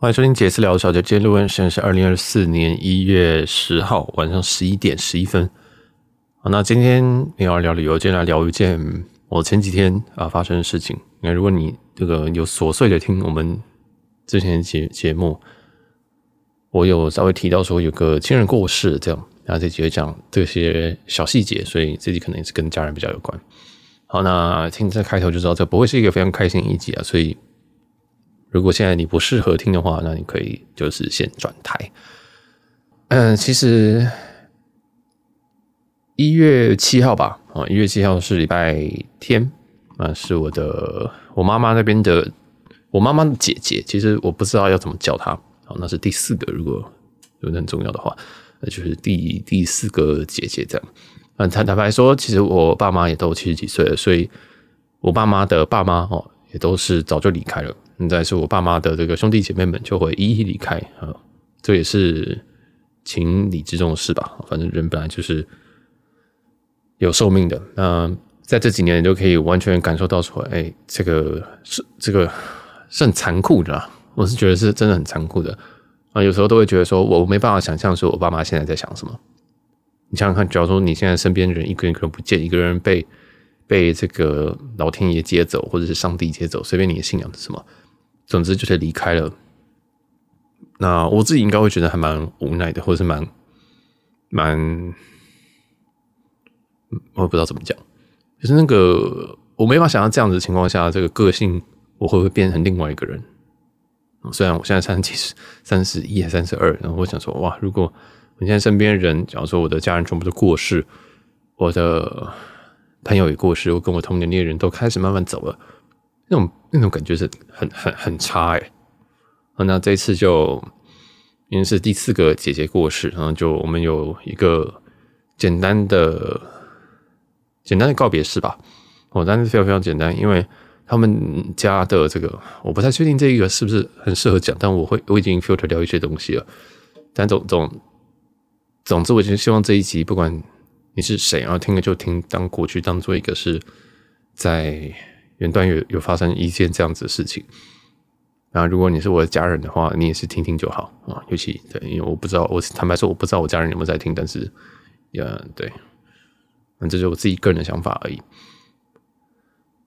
欢迎收听杰斯聊的小姐，今天录音时间是二零二四年一月十号晚上十一点十一分。好，那今天你要聊旅游，今天来聊一件我前几天啊发生的事情。那如果你这个有琐碎的听我们之前节节目，我有稍微提到说有个亲人过世，这样，然后这集会讲这些小细节，所以这集可能也是跟家人比较有关。好，那听这开头就知道这不会是一个非常开心的一集啊，所以。如果现在你不适合听的话，那你可以就是先转台。嗯，其实一月七号吧，啊，一月七号是礼拜天，啊，是我的我妈妈那边的我妈妈的姐姐。其实我不知道要怎么叫她，好，那是第四个，如果有很重要的话，那就是第第四个姐姐这样。嗯，坦坦白说，其实我爸妈也都七十几岁了，所以我爸妈的爸妈哦，也都是早就离开了。现在是我爸妈的这个兄弟姐妹们就会一一离开啊，这也是情理之中的事吧。反正人本来就是有寿命的。那在这几年，你就可以完全感受到说，哎，这个是这个是很残酷的啊。我是觉得是真的很残酷的啊。有时候都会觉得说，我没办法想象说我爸妈现在在想什么。你想想看，假如说你现在身边的人一个人一个不见，一个人被被这个老天爷接走，或者是上帝接走，随便你的信仰是什么。总之就是离开了，那我自己应该会觉得还蛮无奈的，或者是蛮蛮，我也不知道怎么讲，就是那个我没法想象这样子的情况下，这个个性我会不会变成另外一个人？虽然我现在三十、三十一还三十二，然后我想说，哇，如果我现在身边人，假如说我的家人全部都过世，我的朋友也过世，我跟我同年龄的人都开始慢慢走了。那种那种感觉是很很很差哎，那这一次就因为是第四个姐姐过世，然后就我们有一个简单的简单的告别式吧。哦，但是非常非常简单，因为他们家的这个我不太确定这一个是不是很适合讲，但我会我已经 filter 掉一些东西了。但总总总之，我就希望这一集不管你是谁，然后听了就听，当过去当做一个是在。远端有有发生一件这样子的事情，那如果你是我的家人的话，你也是听听就好啊。尤其对，因为我不知道，我坦白说，我不知道我家人有没有在听，但是，呃，对，那这是我自己个人的想法而已。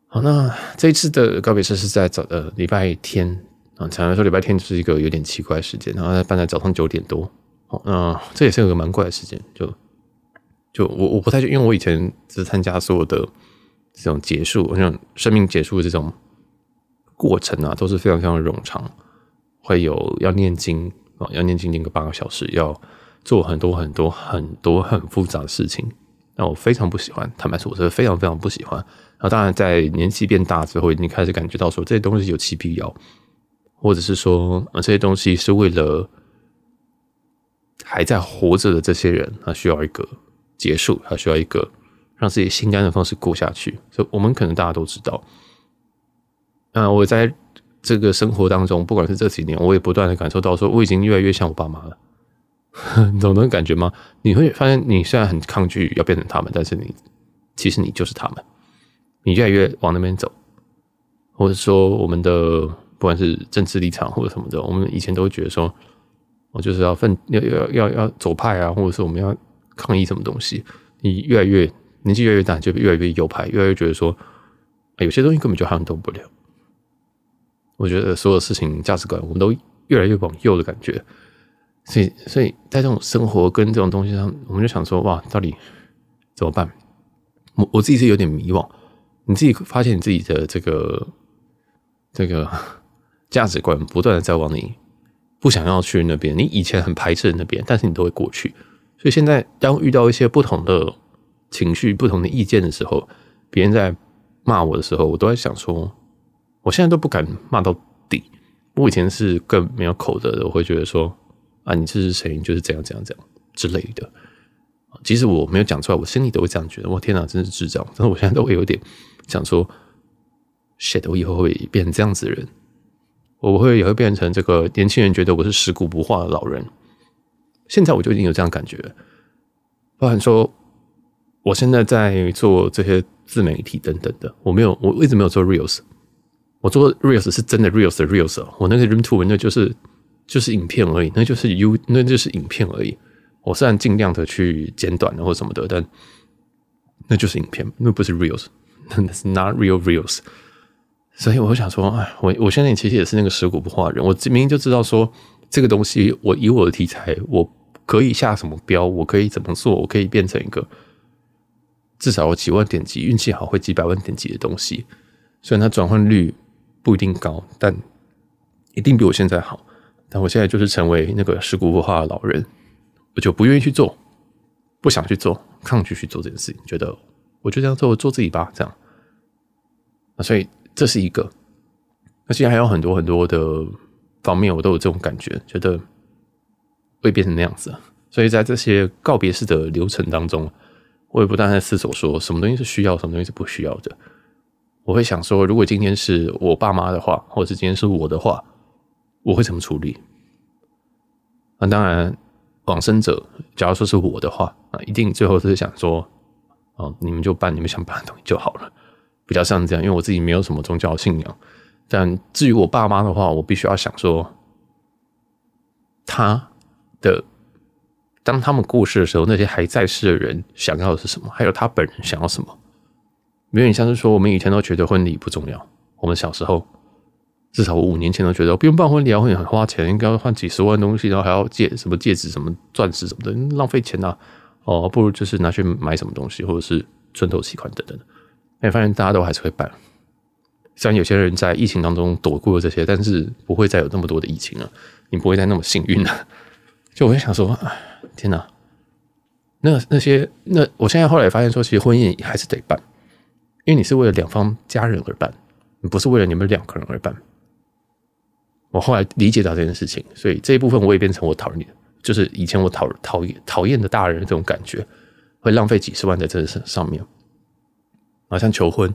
好，那这一次的告别式是在早呃礼拜天啊，坦白说礼拜天就是一个有点奇怪的时间，然后办在早上九点多。好，那这也是有个蛮怪的时间，就就我我不太，因为我以前只参加所有的。这种结束，像生命结束的这种过程啊，都是非常非常冗长，会有要念经啊，要念经念个八个小时，要做很多很多很多很复杂的事情。那我非常不喜欢，坦白说，我是非常非常不喜欢。然后当然，在年纪变大之后，你开始感觉到说这些东西有其必要，或者是说这些东西是为了还在活着的这些人，他需要一个结束，他需要一个。让自己心甘的方式过下去，所以我们可能大家都知道。那我在这个生活当中，不管是这几年，我也不断的感受到，说我已经越来越像我爸妈了。你懂那种感觉吗？你会发现，你虽然很抗拒要变成他们，但是你其实你就是他们。你越来越往那边走，或者说我们的不管是政治立场或者什么的，我们以前都觉得说，我就是要分要要要要走派啊，或者说我们要抗议什么东西，你越来越。年纪越来越大，就越来越右派，越来越觉得说，有些东西根本就撼动不了。我觉得所有事情价值观，我们都越来越往右的感觉。所以，所以在这种生活跟这种东西上，我们就想说，哇，到底怎么办？我我自己是有点迷惘。你自己发现你自己的这个这个 价值观不断的在往你不想要去那边，你以前很排斥那边，但是你都会过去。所以现在当遇到一些不同的。情绪不同的意见的时候，别人在骂我的时候，我都在想说，我现在都不敢骂到底。我以前是更没有口德的，我会觉得说，啊，你这是谁？你就是怎样怎样怎样之类的。即使我没有讲出来，我心里都会这样觉得。我天哪，真是智障！但是我现在都会有点想说，shit，我以后会变成这样子的人，我会也会变成这个年轻人觉得我是食古不化的老人。现在我就已经有这样感觉了，包含说。我现在在做这些自媒体等等的，我没有，我一直没有做 reels。我做 reels 是真的 reels 的 reels。我那个 room two 那就是就是影片而已，那就是 U，那就是影片而已。我虽然尽量的去剪短或什么的，但那就是影片，那不是 reels，那是 not real reels。所以我想说，哎，我我现在其实也是那个食古不化人，我明明就知道说这个东西，我以我的题材，我可以下什么标，我可以怎么做，我可以变成一个至少有几万点击，运气好会几百万点击的东西。虽然它转换率不一定高，但一定比我现在好。但我现在就是成为那个食古不化的老人。我就不愿意去做，不想去做，抗拒去做这件事情，觉得我就这样做，做自己吧，这样。那所以这是一个，那现在还有很多很多的方面，我都有这种感觉，觉得会变成那样子。所以在这些告别式的流程当中，我也不断在思索说，什么东西是需要，什么东西是不需要的。我会想说，如果今天是我爸妈的话，或者是今天是我的话，我会怎么处理？那当然。往生者，假如说是我的话啊，一定最后是想说，哦，你们就办你们想办的东西就好了，比较像这样。因为我自己没有什么宗教信仰，但至于我爸妈的话，我必须要想说，他的当他们过世的时候，那些还在世的人想要的是什么？还有他本人想要什么？有点像是说，我们以前都觉得婚礼不重要，我们小时候。至少我五年前都觉得不用办婚礼啊，婚礼很花钱，应该要换几十万东西，然后还要戒什么戒指、什么钻石什么的，浪费钱、啊。哦，不如就是拿去买什么东西，或者是寸头期款等等。哎，发现大家都还是会办。虽然有些人在疫情当中躲过了这些，但是不会再有那么多的疫情了。你不会再那么幸运了。就我就想说，天哪！那那些那，我现在后来发现说，其实婚宴还是得办，因为你是为了两方家人而办，不是为了你们两个人而办。我后来理解到这件事情，所以这一部分我也变成我讨厌，就是以前我讨讨厌讨厌的大人这种感觉，会浪费几十万在这上面。好像求婚，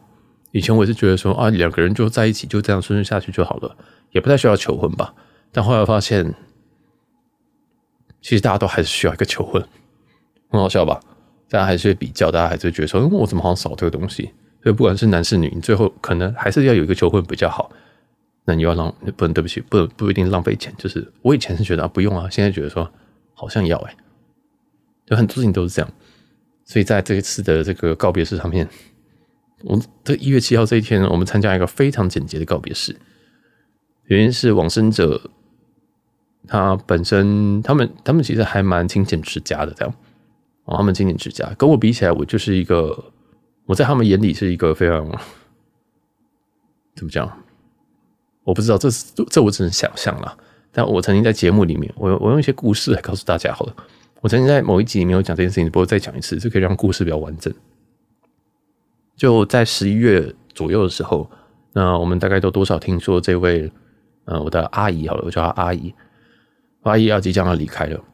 以前我是觉得说啊，两个人就在一起，就这样顺顺下去就好了，也不太需要求婚吧。但后来发现，其实大家都还是需要一个求婚，很好笑吧？大家还是会比较，大家还是会觉得说，嗯，我怎么好像少这个东西？所以不管是男是女，你最后可能还是要有一个求婚比较好。那你要浪不能对不起，不不一定浪费钱。就是我以前是觉得啊不用啊，现在觉得说好像要哎、欸，就很多事情都是这样。所以在这一次的这个告别式上面，我这一月七号这一天，我们参加一个非常简洁的告别式。原因是往生者他本身，他们他们其实还蛮勤俭持家的，这样哦，他们勤俭持家，跟我比起来，我就是一个我在他们眼里是一个非常怎么讲？我不知道，这这我只能想象了。但我曾经在节目里面，我我用一些故事来告诉大家好了。我曾经在某一集里面有讲这件事情，不过再讲一次，就可以让故事比较完整。就在十一月左右的时候，那我们大概都多少听说这位呃我的阿姨好了，我叫她阿姨，阿姨要即将要离开了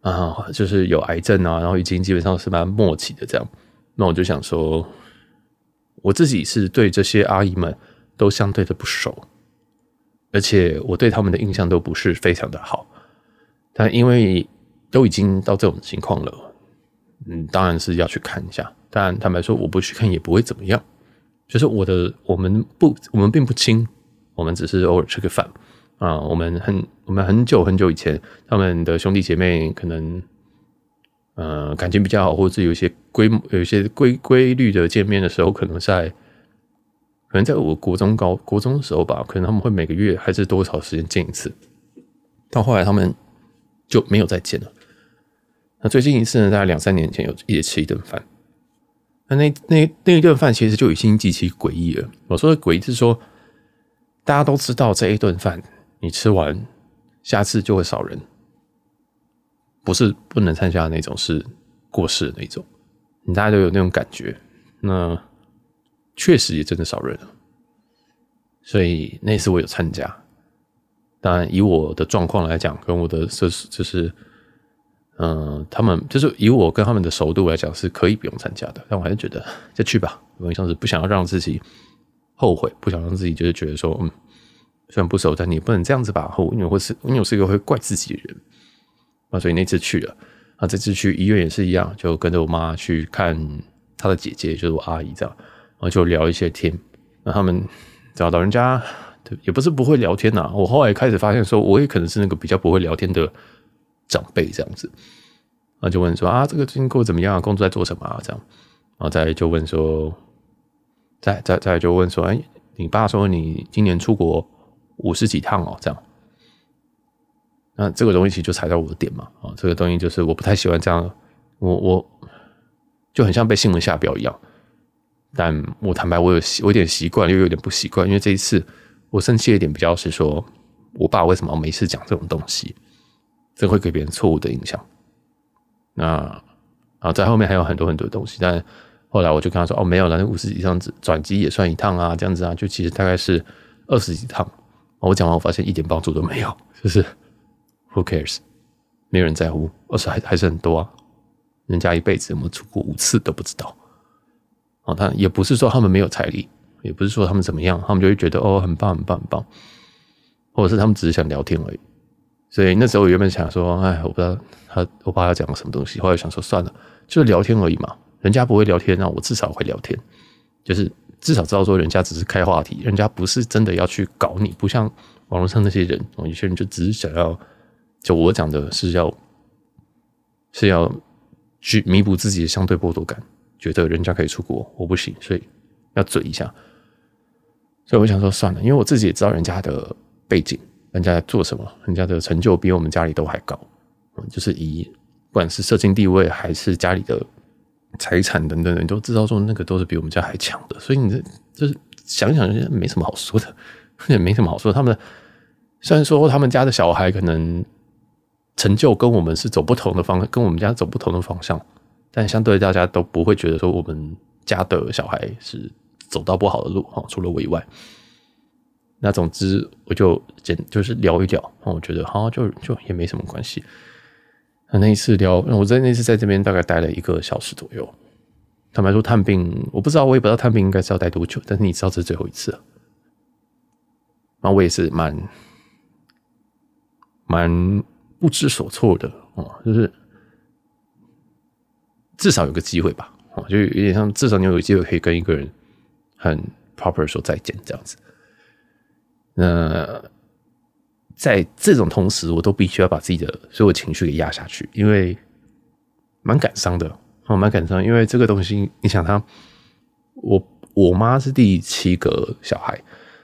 啊，就是有癌症啊，然后已经基本上是蛮末期的这样。那我就想说，我自己是对这些阿姨们都相对的不熟。而且我对他们的印象都不是非常的好，但因为都已经到这种情况了，嗯，当然是要去看一下。但坦白说，我不去看也不会怎么样。就是我的，我们不，我们并不亲，我们只是偶尔吃个饭啊。我们很，我们很久很久以前，他们的兄弟姐妹可能，呃，感情比较好，或者是有一些规，有一些规规律的见面的时候，可能在。可能在我国中高国中的时候吧，可能他们会每个月还是多少时间见一次，到后来他们就没有再见了。那最近一次呢，大概两三年前有一起吃一顿饭。那那那那一顿饭其实就已经极其诡异了。我说的诡异是说，大家都知道这一顿饭你吃完，下次就会少人，不是不能参加的那种，是过世的那种，你大家都有那种感觉。那。确实也真的少人了，所以那次我有参加。当然，以我的状况来讲，跟我的就是就是，嗯、他们就是以我跟他们的熟度来讲，是可以不用参加的。但我还是觉得就去吧，因为像是不想要让自己后悔，不想让自己就是觉得说，嗯，虽然不熟，但你不能这样子吧？后因为我是因为我是一个会怪自己的人啊，所以那次去了啊，这次去医院也是一样，就跟着我妈去看她的姐姐，就是我阿姨这样。然后就聊一些天，那他们找老人家对，也不是不会聊天呐、我后来开始发现说，我也可能是那个比较不会聊天的长辈这样子。那就问说啊，这个最近过得怎么样？工作在做什么啊？这样，然后再就问说，再再再就问说，哎，你爸说你今年出国五十几趟哦，这样。那这个东西其实就踩到我的点嘛，啊，这个东西就是我不太喜欢这样，我我就很像被新闻下标一样。但我坦白，我有我有点习惯，又有点不习惯，因为这一次我生气的点比较是说，我爸为什么每次讲这种东西，这会给别人错误的印象。那啊，在后面还有很多很多东西，但后来我就跟他说，哦，没有了，那五十几趟转机也算一趟啊，这样子啊，就其实大概是二十几趟。我讲完，我发现一点帮助都没有，就是 Who cares？没有人在乎，而且还还是很多啊，人家一辈子有没有出过五次都不知道。哦，他也不是说他们没有财力，也不是说他们怎么样，他们就会觉得哦，很棒很棒很棒，或者是他们只是想聊天而已。所以那时候我原本想说，哎，我不知道他我爸要讲个什么东西，后来想说算了，就是聊天而已嘛。人家不会聊天，那我至少会聊天，就是至少知道说人家只是开话题，人家不是真的要去搞你，不像网络上那些人，有些人就只是想要，就我讲的是要是要去弥补自己的相对剥夺感。觉得人家可以出国，我不行，所以要嘴一下。所以我想说算了，因为我自己也知道人家的背景，人家在做什么，人家的成就比我们家里都还高。嗯，就是以不管是社经地位，还是家里的财产等等，你都知道说那个都是比我们家还强的。所以你这就是想想，没什么好说的，也没什么好说。他们虽然说他们家的小孩可能成就跟我们是走不同的方，跟我们家走不同的方向。但相对大家都不会觉得说我们家的小孩是走到不好的路哈，除了我以外。那总之我就简就是聊一聊，我觉得好就就也没什么关系。那一次聊，我在那次在这边大概待了一个小时左右。坦白说探病，我不知道，我也不知道探病应该是要待多久，但是你知道这是最后一次。那我也是蛮蛮不知所措的哦，就是。至少有个机会吧，哦，就有点像至少你有机会可以跟一个人很 proper 说再见这样子。那在这种同时，我都必须要把自己的所有情绪给压下去，因为蛮感伤的，哦，蛮感伤。因为这个东西，你想他，我我妈是第七个小孩，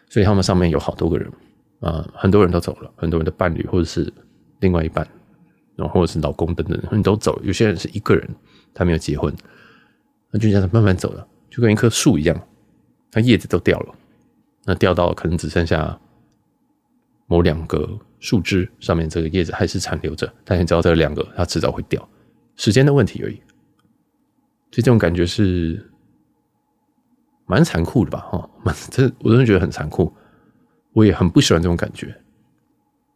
所以他们上面有好多个人啊，很多人都走了，很多人的伴侣或者是另外一半，然后或者是老公等等，你都走了，有些人是一个人。他没有结婚，那就这样慢慢走了，就跟一棵树一样，它叶子都掉了，那掉到可能只剩下某两个树枝上面，这个叶子还是残留着。但你知道这两个，它迟早会掉，时间的问题而已。所以这种感觉是蛮残酷的吧？哈，蛮这我真的觉得很残酷，我也很不喜欢这种感觉。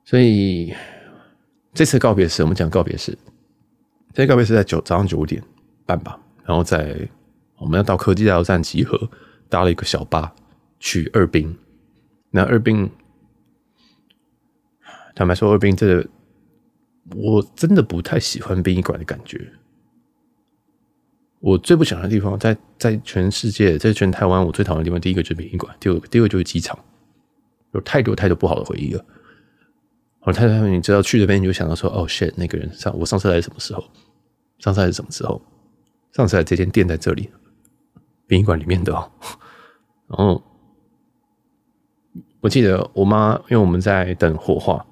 所以这次告别式，我们讲告别式。这个告别是在九早上九点半吧，然后在我们要到科技大楼站集合，搭了一个小巴去二殡。那二殡，坦白说，二殡这个我真的不太喜欢殡仪馆的感觉。我最不喜欢的地方，在在全世界，在全台湾，我最讨厌的地方，第一个就是殡仪馆，第二个第二个就是机场，有太多太多不好的回忆了。我太太，你知道去这边你就想到说，哦，shit，那个人上我上次来是什么时候？上次来是什么时候？上次来这间店在这里，殡仪馆里面的哦。然后我记得我妈，因为我们在等火化，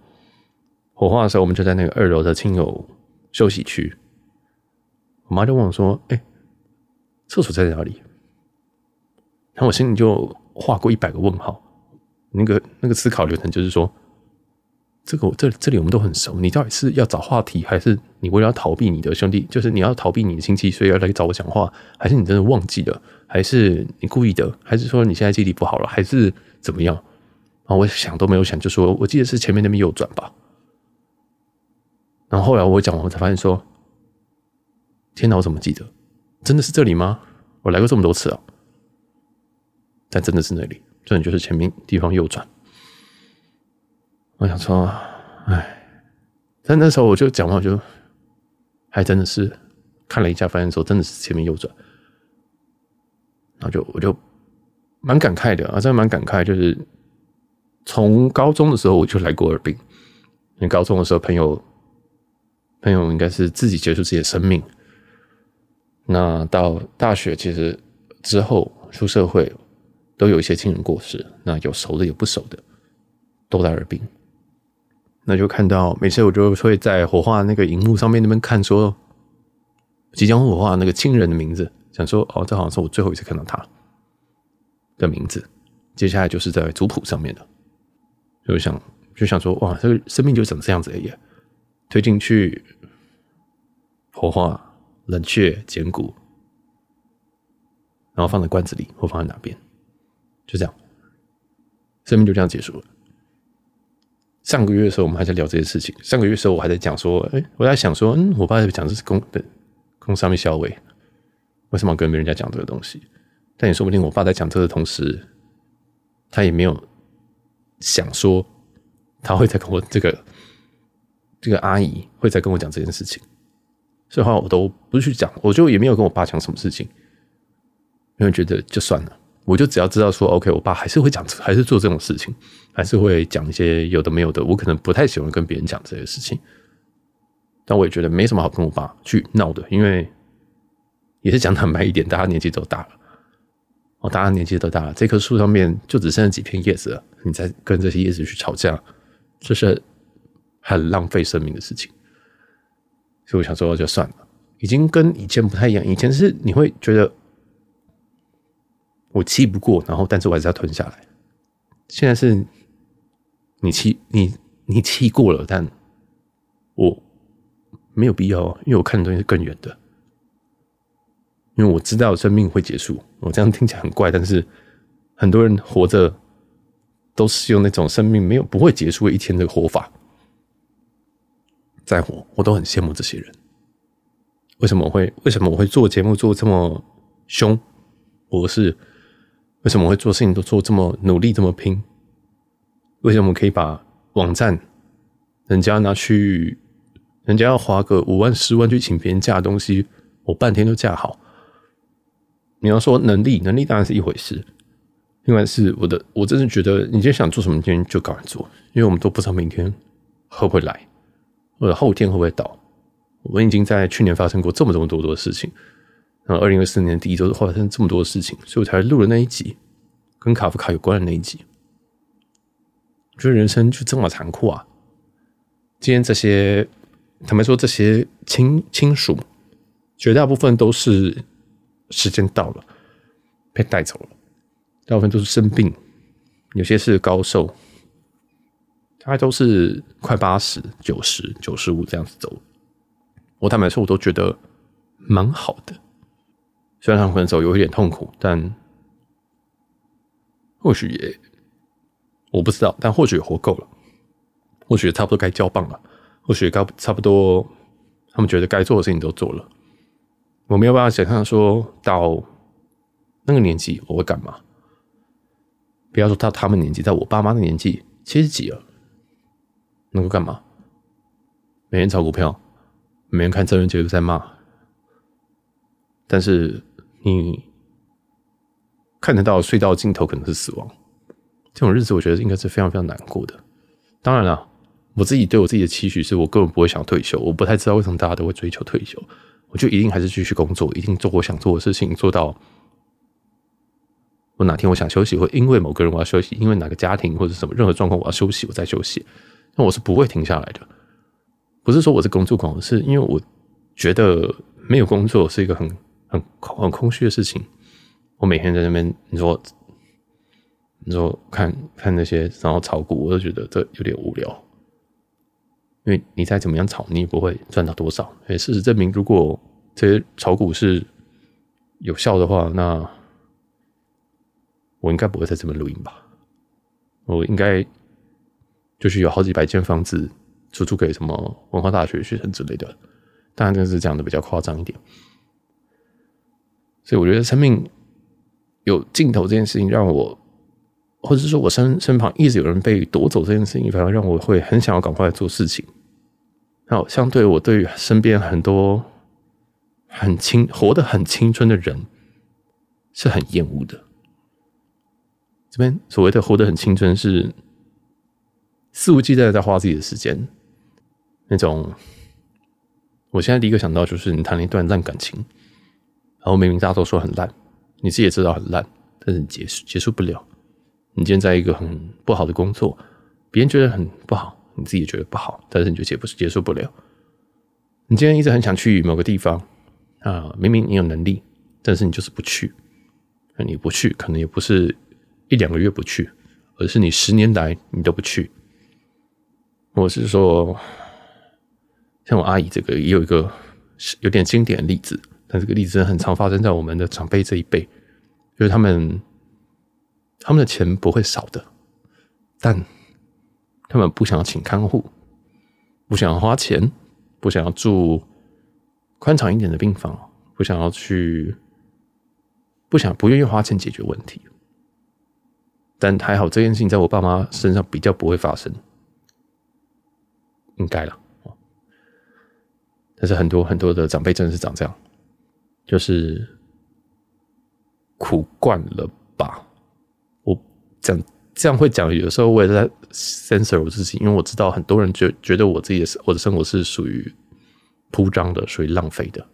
火化的时候我们就在那个二楼的亲友休息区。我妈就问我说：“哎，厕所在哪里？”然后我心里就画过一百个问号。那个那个思考流程就是说。这个我这这里我们都很熟，你到底是要找话题，还是你为了要逃避你的兄弟，就是你要逃避你的亲戚，所以要来找我讲话，还是你真的忘记了，还是你故意的，还是说你现在记忆力不好了，还是怎么样？然后我想都没有想，就说我记得是前面那边右转吧。然后后来我讲完，我才发现说，天哪，我怎么记得？真的是这里吗？我来过这么多次啊，但真的是那里，这里就是前面地方右转。我想说，哎，但那时候我就讲话，我就还真的是看了一下，发现说真的是前面右转，然后就我就蛮感慨的啊，真的蛮感慨，就是从高中的时候我就来过尔滨，因为高中的时候朋友朋友应该是自己结束自己的生命。那到大学其实之后出社会，都有一些亲人过世，那有熟的有不熟的，都在耳病。那就看到每次我就会在火化那个荧幕上面那边看说，即将火化那个亲人的名字，想说哦，这好像是我最后一次看到他的名字。接下来就是在族谱上面的，就想就想说哇，这个生命就长这样子而已，推进去火化、冷却、减骨，然后放在罐子里或放在哪边，就这样，生命就这样结束了。上个月的时候，我们还在聊这些事情。上个月的时候，我还在讲说，哎，我在想说，嗯，我爸在讲这是公的公上面消委，为什么跟别人家讲这个东西？但也说不定，我爸在讲这个的同时，他也没有想说他会再跟我这个这个阿姨会再跟我讲这件事情。所以话我都不去讲，我就也没有跟我爸讲什么事情，因为觉得就算了。我就只要知道说，OK，我爸还是会讲，还是做这种事情，还是会讲一些有的没有的。我可能不太喜欢跟别人讲这些事情，但我也觉得没什么好跟我爸去闹的，因为也是讲坦白一点，大家年纪都大了，哦，大家年纪都大了，这棵树上面就只剩下几片叶子了，你再跟这些叶子去吵架，这是很浪费生命的事情。所以我想说，就算了，已经跟以前不太一样。以前是你会觉得。我气不过，然后但是我还是要吞下来。现在是你气你你气过了，但我没有必要，因为我看的东西是更远的。因为我知道生命会结束，我这样听起来很怪，但是很多人活着都是用那种生命没有不会结束的一天的活法在活，我都很羡慕这些人。为什么我会为什么我会做节目做这么凶？我是。为什么我会做事情都做这么努力这么拼？为什么我可以把网站人家拿去，人家要花个五万十万去请别人架东西，我半天都架好？你要说能力，能力当然是一回事。另外是我的，我真的觉得，你今天想做什么，今天就赶快做，因为我们都不知道明天会不会来，或者后天会不会到。我们已经在去年发生过这么这么多多的事情。然后，二零二四年第一周发生这么多的事情，所以我才录了那一集跟卡夫卡有关的那一集。我觉得人生就这么残酷啊！今天这些，坦白说，这些亲亲属，绝大部分都是时间到了被带走了，大部分都是生病，有些是高寿，大概都是快八十、九十、九十五这样子走。我坦白说，我都觉得蛮好的。虽然他们分手有一点痛苦，但或许也我不知道，但或许也活够了，或许差不多该交棒了，或许该差不多，他们觉得该做的事情都做了。我没有办法想象说到那个年纪我会干嘛。不要说到他们年纪，在我爸妈的年纪七十几了，能够干嘛？每天炒股票，每天看真人节目在骂，但是。你看得到隧道尽头可能是死亡，这种日子我觉得应该是非常非常难过的。当然了，我自己对我自己的期许是我根本不会想退休，我不太知道为什么大家都会追求退休。我就一定还是继续工作，一定做我想做的事情，做到我哪天我想休息，或因为某个人我要休息，因为哪个家庭或者什么任何状况我要休息，我再休息。那我是不会停下来的。不是说我是工作狂，是因为我觉得没有工作是一个很。很很空虚的事情，我每天在那边，你说，你说看看那些然后炒股，我都觉得这有点无聊，因为你再怎么样炒，你也不会赚到多少。所以事实证明，如果这些炒股是有效的话，那我应该不会在这边录音吧？我应该就是有好几百间房子出租给什么文化大学学生之类的，当然这是讲的比较夸张一点。所以我觉得生命有尽头这件事情，让我，或者是说我身身旁一直有人被夺走这件事情，反而让我会很想要赶快做事情。然后，相对我对于身边很多很青活得很青春的人是很厌恶的。这边所谓的活得很青春，是肆无忌惮的在花自己的时间，那种。我现在第一个想到就是你谈了一段烂感情，然后明明大家都说很烂，你自己也知道很烂，但是你结束结束不了。你今天在一个很不好的工作，别人觉得很不好，你自己也觉得不好，但是你就结不结束不了。你今天一直很想去某个地方啊，明明你有能力，但是你就是不去。你不去，可能也不是一两个月不去，而是你十年来你都不去。我是说，像我阿姨这个也有一个有点经典的例子，但这个例子很常发生在我们的长辈这一辈，就是他们。他们的钱不会少的，但他们不想要请看护，不想要花钱，不想要住宽敞一点的病房，不想要去，不想不愿意花钱解决问题。但还好，这件事情在我爸妈身上比较不会发生，应该了。但是很多很多的长辈真的是长这样，就是苦惯了吧。我讲这样会讲，有时候我也在 censor 我自己，因为我知道很多人觉觉得我自己的我的生活是属于铺张的，属于浪费的，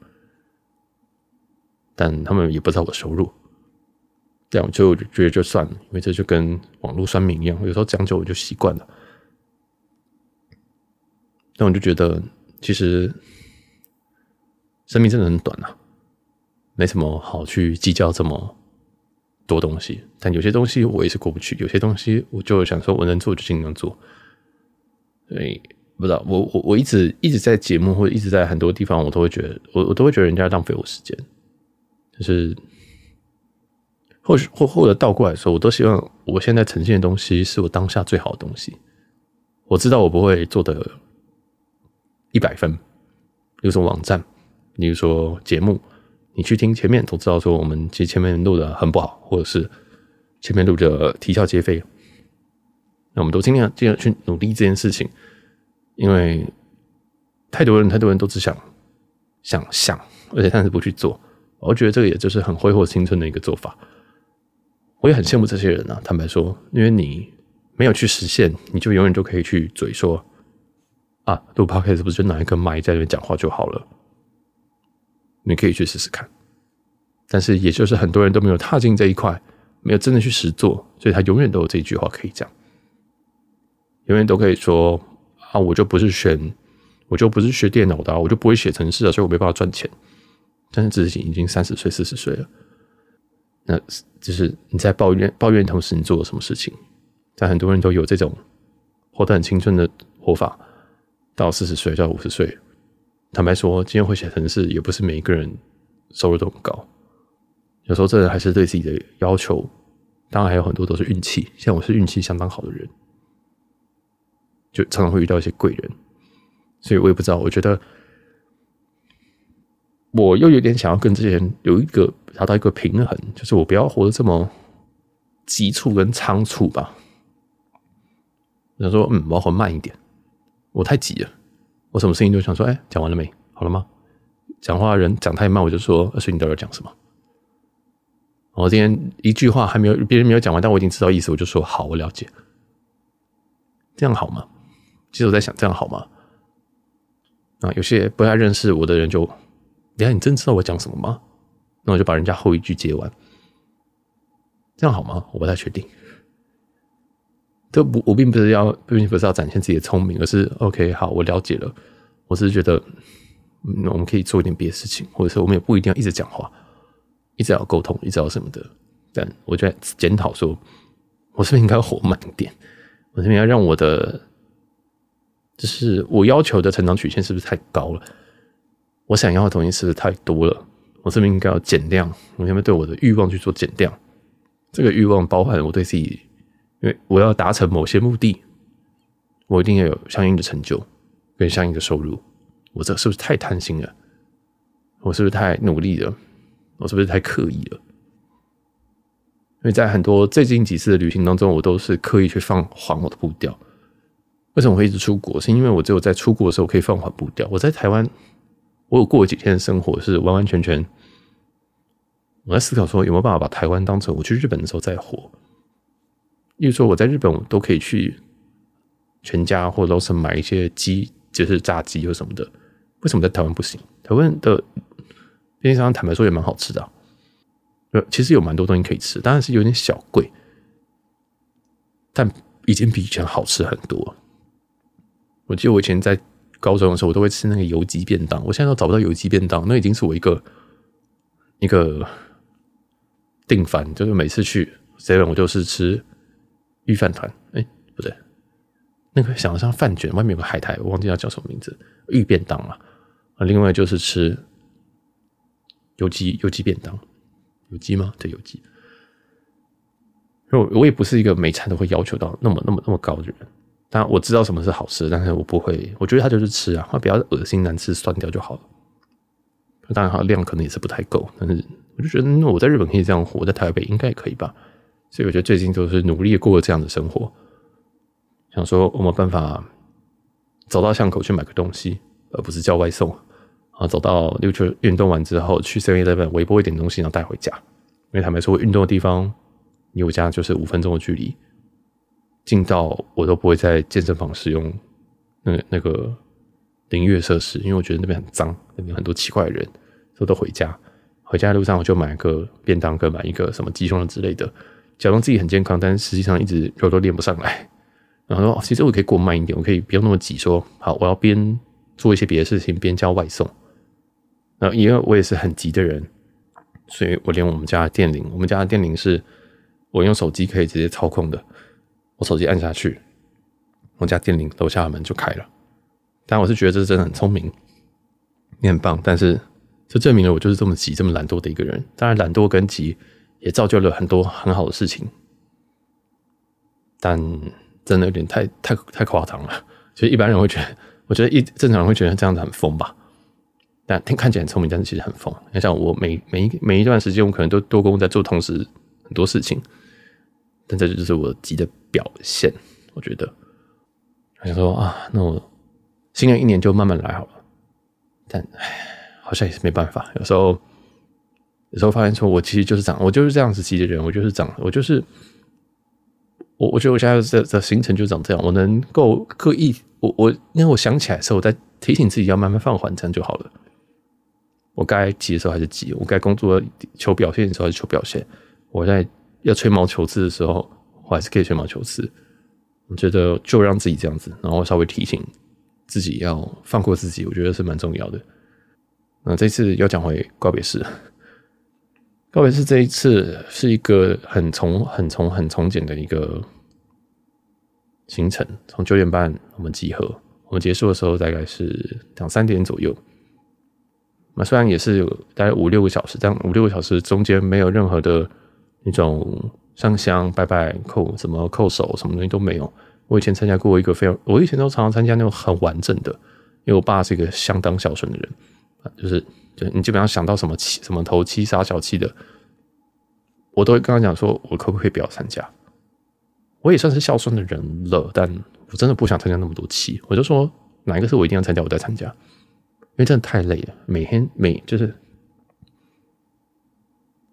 但他们也不知道我的收入，这样就觉得就算了，因为这就跟网络酸民一样，有时候讲久我就习惯了。但我就觉得，其实生命真的很短啊，没什么好去计较这么。多东西，但有些东西我也是过不去。有些东西我就想说，我能做就尽量做。所以不知道，我我我一直一直在节目或者一直在很多地方，我都会觉得，我我都会觉得人家浪费我时间。就是或许或或者倒过来说，我都希望我现在呈现的东西是我当下最好的东西。我知道我不会做的一百分，比如说网站，比如说节目。你去听前面都知道，说我们其实前面录的很不好，或者是前面录的啼笑皆非。那我们都尽量尽量去努力这件事情，因为太多人太多人都只想想想，而且但是不去做。我觉得这个也就是很挥霍青春的一个做法。我也很羡慕这些人啊，坦白说，因为你没有去实现，你就永远都可以去嘴说啊，录 podcast 是不是就拿一个麦在那边讲话就好了？你可以去试试看，但是也就是很多人都没有踏进这一块，没有真的去实做，所以他永远都有这一句话可以讲，永远都可以说啊，我就不是选，我就不是学电脑的，我就不会写程式啊，所以我没办法赚钱。但是自己已经三十岁、四十岁了，那就是你在抱怨抱怨同时，你做了什么事情？但很多人都有这种活得很青春的活法，到四十岁到五十岁。坦白说，今天会写程式也不是每一个人收入都很高。有时候，这人还是对自己的要求。当然，还有很多都是运气。像我是运气相当好的人，就常常会遇到一些贵人。所以我也不知道，我觉得我又有点想要跟这些人有一个达到一个平衡，就是我不要活得这么急促跟仓促吧。我想说，嗯，我要活慢一点，我太急了。我什么事情都想说，哎、讲完了没？好了吗？讲话人讲太慢，我就说，所以你到底要讲什么？我今天一句话还没有，别人没有讲完，但我已经知道意思，我就说好，我了解。这样好吗？其实我在想，这样好吗？啊，有些不太认识我的人就，你看，你真知道我讲什么吗？那我就把人家后一句接完，这样好吗？我不太确定。这不，我并不是要，并不是要展现自己的聪明，而是 OK，好，我了解了。我只是觉得，嗯，我们可以做一点别的事情，或者说我们也不一定要一直讲话，一直要沟通，一直要什么的。但我就在检讨说，我是不是应该活慢一点？我是不是要让我的，就是我要求的成长曲线是不是太高了？我想要的东西是不是太多了？我是不是应该要减量？我应该对我的欲望去做减量？这个欲望包含我对自己。因为我要达成某些目的，我一定要有相应的成就跟相应的收入。我这是不是太贪心了？我是不是太努力了？我是不是太刻意了？因为在很多最近几次的旅行当中，我都是刻意去放缓我的步调。为什么会一直出国？是因为我只有在出国的时候可以放缓步调。我在台湾，我有过几天的生活是完完全全，我在思考说有没有办法把台湾当成我去日本的时候再活。例如说，我在日本，我都可以去全家或 Lawson 买一些鸡，就是炸鸡或什么的，为什么在台湾不行？台湾的便利商店坦白说也蛮好吃的，呃，其实有蛮多东西可以吃，当然是有点小贵，但已经比以前好吃很多。我记得我以前在高中的时候，我都会吃那个油鸡便当，我现在都找不到油鸡便当，那已经是我一个一个定番，就是每次去 seven 我就是吃御饭团，哎，不对，那个想得像饭卷，外面有个海苔，我忘记它叫什么名字，御便当嘛。啊，另外就是吃有机有机便当，有机吗？对，有机。我我也不是一个每餐都会要求到那么那么那么高的人，当然我知道什么是好吃，但是我不会，我觉得它就是吃啊，它比较恶心难吃，酸掉就好了。当然它量可能也是不太够，但是我就觉得，那我在日本可以这样活，在台北应该也可以吧。所以我觉得最近就是努力过这样的生活，想说我没办法走到巷口去买个东西，而不是叫外送。啊，走到溜球运动完之后，去 Seven Eleven 微波一点东西，然后带回家。因为坦白说，我运动的地方离我家就是五分钟的距离，近到我都不会在健身房使用那那个淋浴设施，因为我觉得那边很脏，那边很多奇怪的人，所以都回家。回家的路上我就买个便当，跟买一个什么鸡胸肉之类的，假装自己很健康，但是实际上一直肉都练不上来。然后说，其实我可以过慢一点，我可以不用那么急，说好，我要边做一些别的事情，边叫外送。那因为我也是很急的人，所以我连我们家的电铃，我们家的电铃是我用手机可以直接操控的。我手机按下去，我家电铃楼下的门就开了。但我是觉得这是真的很聪明，你很棒。但是这证明了我就是这么急、这么懒惰的一个人。当然，懒惰跟急也造就了很多很好的事情，但真的有点太太太夸张了。其实一般人会觉得，我觉得一正常人会觉得这样子很疯吧。但听看起来很聪明，但是其实很疯。你像我每每一每一段时间，我可能都多工在做同时很多事情，但这就是我急的表现。我觉得，我想说啊，那我新的一年就慢慢来好了。但唉，好像也是没办法。有时候，有时候发现说，我其实就是长，我就是这样子急的人，我就是长，我就是我。我觉得我现在的的行程就长这样。我能够刻意，我我因为我想起来的时候，我在提醒自己要慢慢放缓，这样就好了。我该急的时候还是急，我该工作求表现的时候还是求表现。我在要吹毛求疵的时候，我还是可以吹毛求疵。我觉得就让自己这样子，然后稍微提醒自己要放过自己，我觉得是蛮重要的。那这次要讲回告别式，告别式这一次是一个很从很从很从简的一个行程，从九点半我们集合，我们结束的时候大概是两三点左右。那虽然也是有大概五六个小时，但五六个小时中间没有任何的那种上香、拜拜、叩什么叩首什么东西都没有。我以前参加过一个非常，我以前都常常参加那种很完整的，因为我爸是一个相当孝顺的人，就是你基本上想到什么七什么头七杀小七的，我都会跟他讲说，我可不可以不要参加？我也算是孝顺的人了，但我真的不想参加那么多期，我就说哪一个是我一定要参加，我再参加。因为真的太累了，每天每就是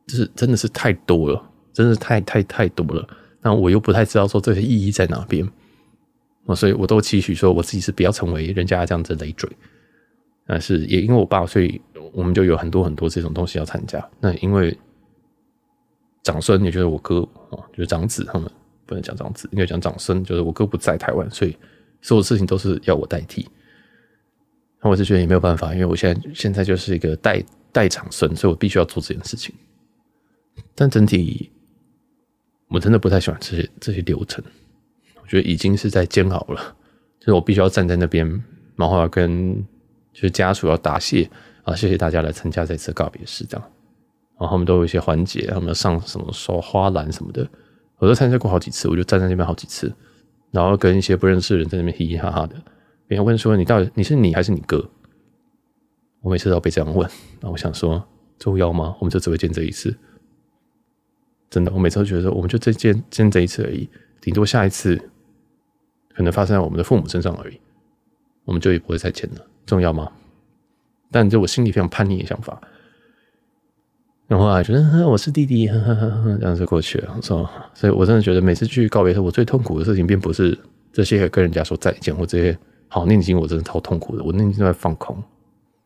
就是真的是太多了，真的是太太太多了。那我又不太知道说这些意义在哪边，所以我都期许说我自己是不要成为人家这样子累赘。但是也因为我爸，所以我们就有很多很多这种东西要参加。那因为长孙也就是我哥哦，就是长子他们不能讲长子，应该讲长孙，就是我哥不在台湾，所以所有事情都是要我代替。那我是觉得也没有办法，因为我现在现在就是一个代代长孙，所以我必须要做这件事情。但整体我真的不太喜欢这些这些流程，我觉得已经是在煎熬了。就是我必须要站在那边，然后要跟就是家属要答谢啊，谢谢大家来参加这次告别式这样。然后他们都有一些环节，他们要上什么刷花篮什么的，我都参加过好几次，我就站在那边好几次，然后跟一些不认识的人在那边嘻嘻哈哈的。别人问说：“你到底你是你还是你哥？”我每次都被这样问，那我想说重要吗？我们就只会见这一次，真的，我每次都觉得，我们就这见见这一次而已，顶多下一次可能发生在我们的父母身上而已，我们就也不会再见了，重要吗？但这我心里非常叛逆的想法，然后啊，觉得我是弟弟，呵呵呵，这样就过去了。说，所以我真的觉得每次去告别的时候，我最痛苦的事情并不是。这些跟人家说再见，或这些好念经，我真的超痛苦的。我念经都在放空，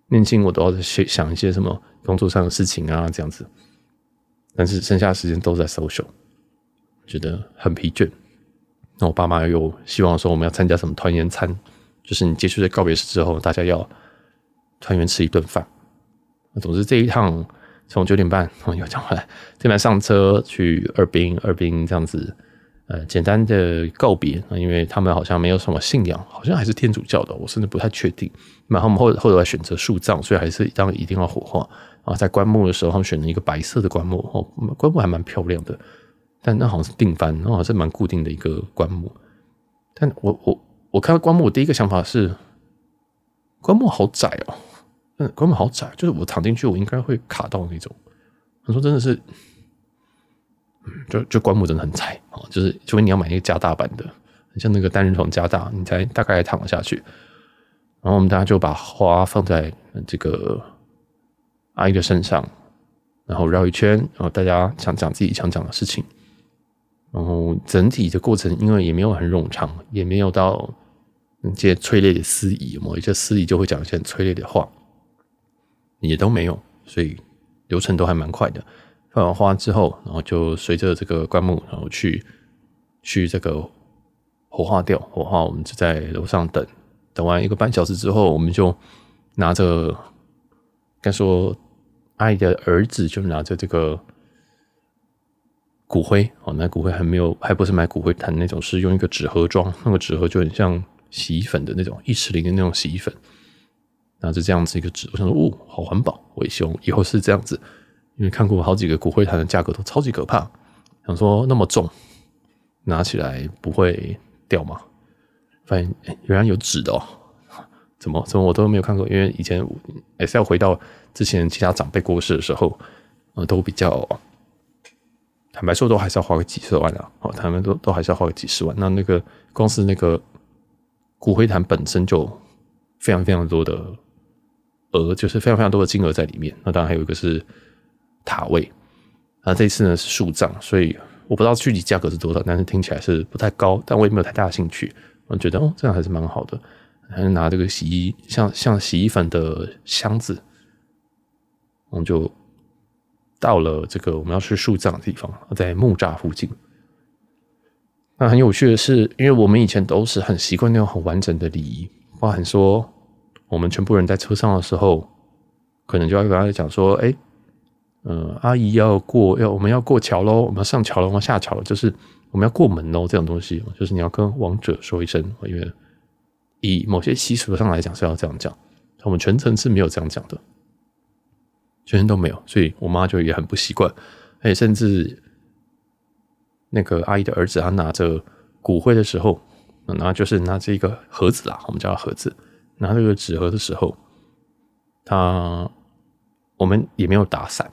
念经我都要去想一些什么工作上的事情啊，这样子。但是剩下的时间都在 social，觉得很疲倦。那我爸妈又希望说我们要参加什么团圆餐，就是你结束这告别式之后，大家要团圆吃一顿饭。总之这一趟从九点半我又讲回来，这边上车去二滨，二滨这样子。呃，简单的告别，因为他们好像没有什么信仰，好像还是天主教的，我甚至不太确定。然后我们后后来选择树葬，所以还是当一定要火化。然后在棺木的时候，他们选了一个白色的棺木，哦，棺木还蛮漂亮的，但那好像是定番，那好像是蛮固定的一个棺木。但我我我看到棺木，我第一个想法是，棺木好窄哦，嗯，棺木好窄，就是我躺进去，我应该会卡到那种。他说真的是。就就棺木真的很窄啊，就是除非你要买一个加大版的，像那个单人床加大，你才大概躺了下去。然后我们大家就把花放在这个阿姨的身上，然后绕一圈，然后大家讲讲自己想讲的事情。然后整体的过程，因为也没有很冗长，也没有到一些催泪的司仪，某一些司仪就会讲一些催泪的话，也都没有，所以流程都还蛮快的。放完花之后，然后就随着这个棺木，然后去去这个火化掉。火化，我们就在楼上等，等完一个半小时之后，我们就拿着，该说阿姨的儿子就拿着这个骨灰哦，那骨灰还没有，还不是买骨灰坛那种，是用一个纸盒装，那个纸盒就很像洗衣粉的那种一尺零的那种洗衣粉，然后就这样子一个纸，我想说，哦，好环保，维修以后是这样子。因为看过好几个骨灰坛的价格都超级可怕，想说那么重，拿起来不会掉吗？发现原来有纸的哦，怎么怎么我都没有看过？因为以前还是要回到之前其他长辈过世的时候，呃，都比较坦白说，都还是要花个几十万啊。哦，他们都都还是要花个几十万。那那个光是那个骨灰坛本身就非常非常多的额，就是非常非常多的金额在里面。那当然还有一个是。塔位，那，这次呢是树葬，所以我不知道具体价格是多少，但是听起来是不太高，但我也没有太大的兴趣。我觉得哦，这样还是蛮好的，还是拿这个洗衣像像洗衣粉的箱子，我们就到了这个我们要去树葬的地方，在木栅附近。那很有趣的是，因为我们以前都是很习惯那种很完整的礼仪，包含说我们全部人在车上的时候，可能就要跟他讲说，哎。呃，阿姨要过，要我们要过桥喽，我们要上桥了，我们下桥了，就是我们要过门喽，这种东西，就是你要跟王者说一声，因为以某些习俗上来讲是要这样讲，我们全程是没有这样讲的，全程都没有，所以我妈就也很不习惯，而且甚至那个阿姨的儿子他拿着骨灰的时候，拿就是拿着一个盒子啦，我们叫盒子，拿这个纸盒的时候，他我们也没有打伞。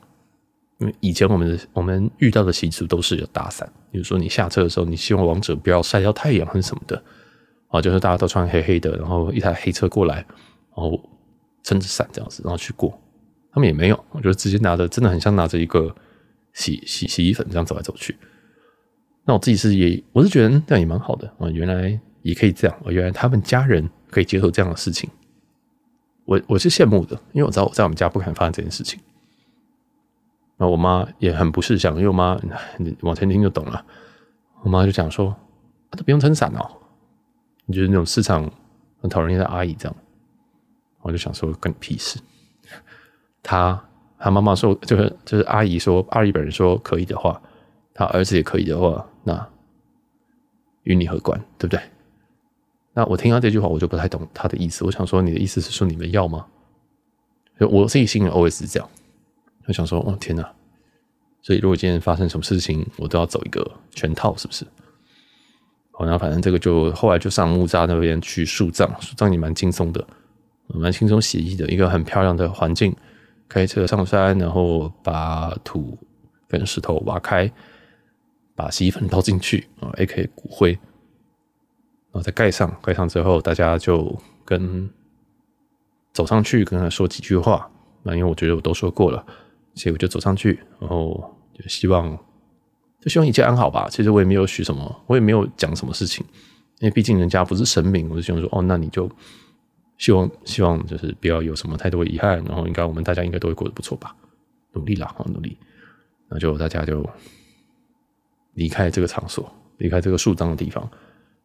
因为以前我们的我们遇到的习俗都是有打伞，比如说你下车的时候，你希望王者不要晒到太阳或什么的，啊，就是大家都穿黑黑的，然后一台黑车过来，然后撑着伞这样子，然后去过。他们也没有，我觉得直接拿着，真的很像拿着一个洗洗洗衣粉这样走来走去。那我自己是也，我是觉得这样也蛮好的啊，原来也可以这样，原来他们家人可以接受这样的事情，我我是羡慕的，因为我知道我在我们家不可能发生这件事情。那我妈也很不识相，因为我妈往前听就懂了。我妈就讲说：“啊，都不用撑伞哦。”你就是那种市场很讨人厌的阿姨这样。我就想说，关你屁事。他他妈妈说，就是就是阿姨说，阿姨本人说可以的话，他儿子也可以的话，那与你何关，对不对？那我听到这句话，我就不太懂他的意思。我想说，你的意思是说你们要吗？我自己心里 always 是这样。我想说，哦天哪！所以如果今天发生什么事情，我都要走一个全套，是不是？好，那反正这个就后来就上木扎那边去树葬，树葬也蛮轻松的，蛮轻松写意的一个很漂亮的环境。开车上山，然后把土跟石头挖开，把洗衣粉倒进去啊，AK 骨灰，然后再盖上。盖上之后，大家就跟走上去跟他说几句话。那因为我觉得我都说过了。所以我就走上去，然后就希望，就希望一切安好吧。其实我也没有许什么，我也没有讲什么事情，因为毕竟人家不是神明，我就希望说，哦，那你就希望希望就是不要有什么太多遗憾，然后应该我们大家应该都会过得不错吧，努力啦，好努力，那就大家就离开这个场所，离开这个树葬的地方，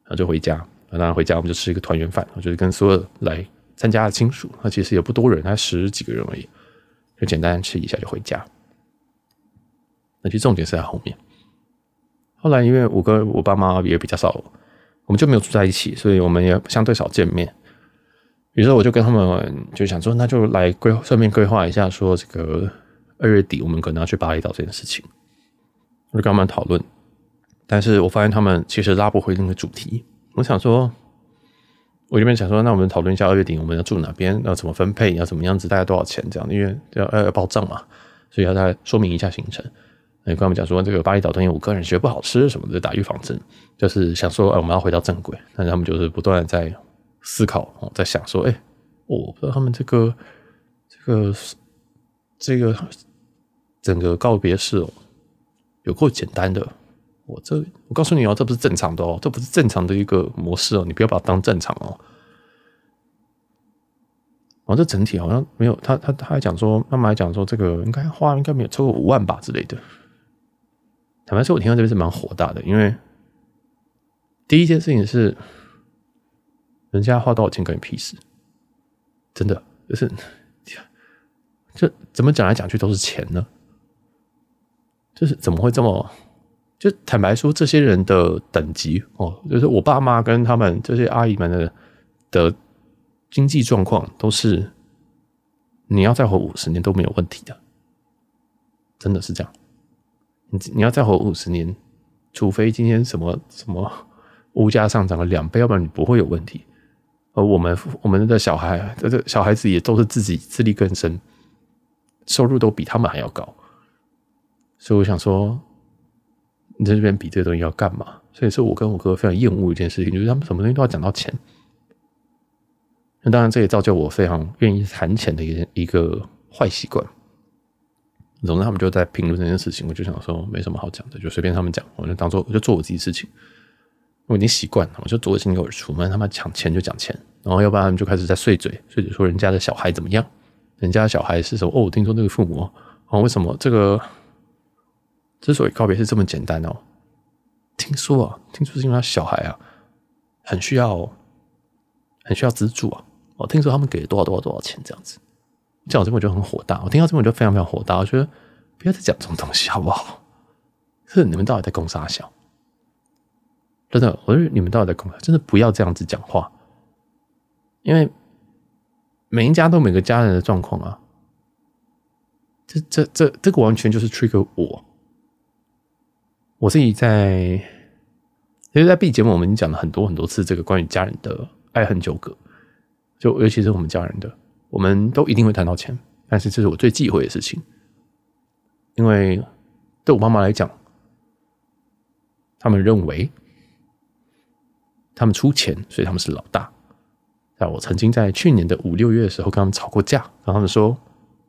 然后就回家。当然回家我们就吃一个团圆饭，就是跟所有来参加的亲属，那其实也不多人，才十几个人而已，就简单吃一下就回家。那其实重点是在后面。后来因为我跟我爸妈也比较少，我们就没有住在一起，所以我们也相对少见面。于是我就跟他们就想说，那就来规顺便规划一下，说这个二月底我们可能要去巴厘岛这件事情。我就跟他们讨论，但是我发现他们其实拉不回那个主题。我想说，我这边想说，那我们讨论一下二月底我们要住哪边，要怎么分配，要怎么样子，大概多少钱这样，因为要要报账嘛，所以要再说明一下行程。那跟他们讲说，这个巴厘岛东西我个人觉得不好吃什么的，打预防针，就是想说，哎，我们要回到正轨。但是他们就是不断的在思考，在想说，哎，我不知道他们这个这个这个整个告别式哦，有够简单的。我这，我告诉你哦，这不是正常的哦，这不是正常的一个模式哦，你不要把它当正常哦。哦，这整体好像没有他，他他还讲说，妈妈还讲说，这个应该花应该没有超过五万吧之类的。坦白说，我听到这边是蛮火大的，因为第一件事情是，人家花多少钱关你屁事，真的就是，这怎么讲来讲去都是钱呢？就是怎么会这么？就坦白说，这些人的等级哦，就是我爸妈跟他们这些阿姨们的的经济状况，都是你要再活五十年都没有问题的，真的是这样。你你要再活五十年，除非今天什么什么物价上涨了两倍，要不然你不会有问题。而我们我们的小孩，这个小孩子也都是自己自力更生，收入都比他们还要高，所以我想说。你在这边比这个东西要干嘛？所以是我跟我哥非常厌恶一件事情，就是他们什么东西都要讲到钱。那当然，这也造就我非常愿意谈钱的一个一个坏习惯。总之，他们就在评论这件事情，我就想说没什么好讲的，就随便他们讲，我就当做我就做我自己事情。我已经习惯了，我就左耳进右耳出，反正他们讲钱就讲钱，然后要不然他们就开始在碎嘴，碎嘴说人家的小孩怎么样，人家的小孩是什么？哦，我听说那个父母哦，为什么这个？之所以告别是这么简单哦，听说啊，听说是因为他小孩啊，很需要，很需要资助啊。我听说他们给了多少多少多少钱这样子，这样我这边就很火大。我听到这边我就非常非常火大，我觉得不要再讲这种东西好不好？是你们到底在攻杀小？真的，我觉得你们到底在攻杀，真的不要这样子讲话，因为每一家都每个家人的状况啊。这这这这个完全就是 trigger 我。我自己在，其实，在 B 节目我们已经讲了很多很多次这个关于家人的爱恨纠葛，就尤其是我们家人的，我们都一定会谈到钱，但是这是我最忌讳的事情，因为对我妈妈来讲，他们认为他们出钱，所以他们是老大。在我曾经在去年的五六月的时候跟他们吵过架，然后他们说，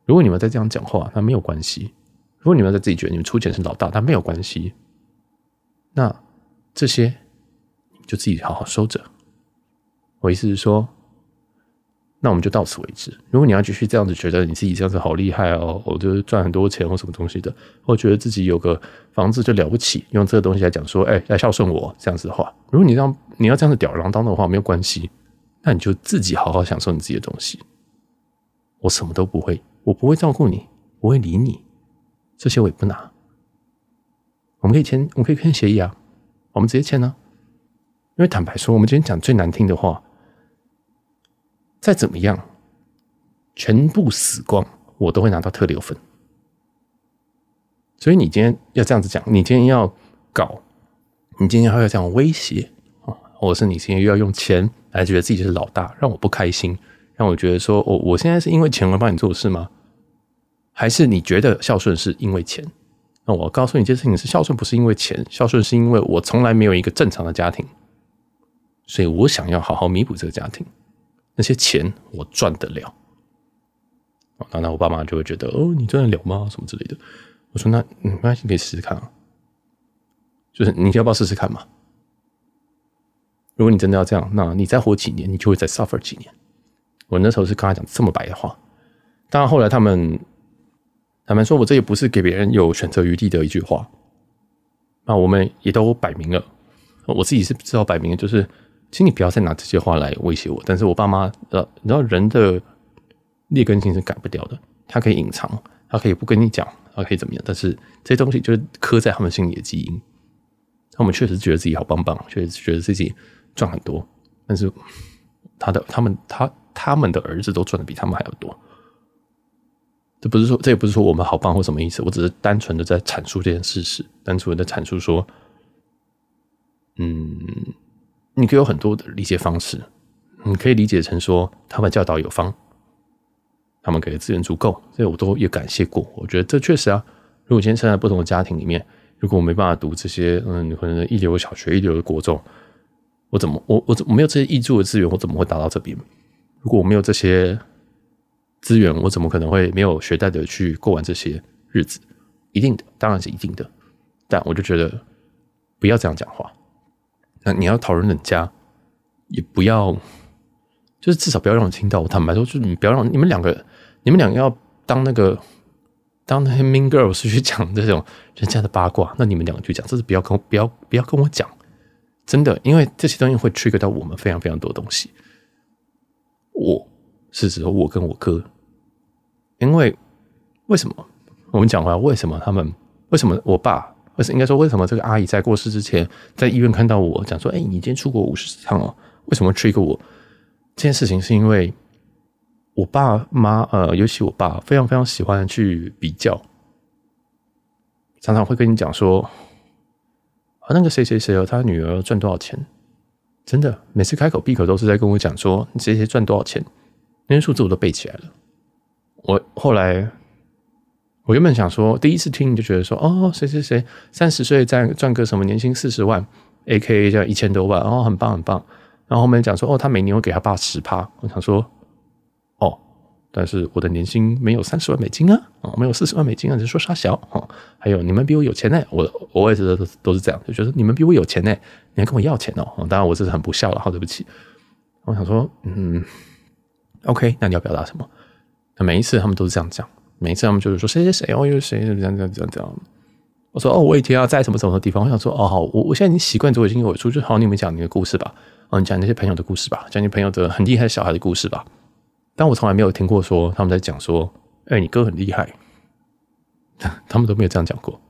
如果你们再这样讲话，那没有关系；如果你们在自己觉得你们出钱是老大，那没有关系。那这些就自己好好收着。我意思是说，那我们就到此为止。如果你要继续这样子觉得你自己这样子好厉害哦，我就赚很多钱或什么东西的，或觉得自己有个房子就了不起，用这个东西来讲说，哎，来孝顺我这样子的话，如果你这样你要这样子吊儿郎当的话，没有关系，那你就自己好好享受你自己的东西。我什么都不会，我不会照顾你，不会理你，这些我也不拿。我们可以签，我们可以签协议啊，我们直接签呢、啊。因为坦白说，我们今天讲最难听的话，再怎么样，全部死光，我都会拿到特留分。所以你今天要这样子讲，你今天要搞，你今天还要这样威胁啊，或者是你今天又要用钱来觉得自己是老大，让我不开心，让我觉得说，我我现在是因为钱而帮你做事吗？还是你觉得孝顺是因为钱？那我告诉你一件事情：是孝顺不是因为钱，孝顺是因为我从来没有一个正常的家庭，所以我想要好好弥补这个家庭。那些钱我赚得了。当然，我爸妈就会觉得：哦，你赚得了吗？什么之类的。我说：那没关系，可以试试看啊。就是你要不要试试看嘛？如果你真的要这样，那你再活几年，你就会再 suffer 几年。我那时候是跟他讲这么白的话。当然后来他们坦白说我这也不是给别人有选择余地的一句话。那我们也都摆明了，我自己是知道摆明了，就是请你不要再拿这些话来威胁我。但是我爸妈呃，你知道人的劣根性是改不掉的，他可以隐藏，他可以不跟你讲，他可以怎么样？但是这些东西就是刻在他们心里的基因。他们确实觉得自己好棒棒，确实觉得自己赚很多，但是他的他们他他们的儿子都赚的比他们还要多。这不是说，这也不是说我们好棒或什么意思，我只是单纯的在阐述这件事实，单纯的在阐述说，嗯，你可以有很多的理解方式，你可以理解成说他们教导有方，他们给的资源足够，这我都也感谢过。我觉得这确实啊，如果今天生在不同的家庭里面，如果我没办法读这些，嗯，可能一流的小学、一流的国中，我怎么我我怎么没有这些挹注的资源，我怎么会达到这边？如果我没有这些。资源，我怎么可能会没有学带的去过完这些日子？一定的，当然是一定的。但我就觉得不要这样讲话。那你要讨论人家，也不要，就是至少不要让我听到。我坦白说，就是你不要让你们两个，你们两个要当那个当那些 mean girls 去讲这种 人家的八卦，那你们两个去讲，这是不要跟我不要不要跟我讲。真的，因为这些东西会 trigger 到我们非常非常多东西。我是指我跟我哥。因为为什么我们讲回来？为什么他们？为什么我爸？为什应该说为什么这个阿姨在过世之前在医院看到我讲说：“哎，你今天出国五十趟哦？”为什么 trick 我？这件事情是因为我爸妈呃，尤其我爸非常非常喜欢去比较，常常会跟你讲说：“啊，那个谁谁谁哦，他女儿赚多少钱？”真的，每次开口闭口都是在跟我讲说：“你谁谁赚多少钱？”那些数字我都背起来了。我后来，我原本想说，第一次听你就觉得说，哦，谁谁谁三十岁赚赚个什么年薪四十万，AKA 这样一千多万，哦，很棒很棒。然后后面讲说，哦，他每年会给他爸十趴。我想说，哦，但是我的年薪没有三十万美金啊，哦，没有四十万美金啊，你说啥小？哦，还有你们比我有钱呢，我我也是都是这样，就觉得你们比我有钱呢，你还跟我要钱哦。当然我这是很不孝了，好对不起。我想说，嗯，OK，那你要表达什么？每一次他们都是这样讲，每一次他们就是说谁谁谁哦，又是谁这样这样这样这样。我说哦，我以前要在什么什么地方。我想说哦，好，我我现在已经习惯做已经有出，就好，你们讲你的故事吧，哦，你讲那些朋友的故事吧，讲你朋友的很厉害小孩的故事吧。但我从来没有听过说他们在讲说，哎，你哥很厉害，他们都没有这样讲过，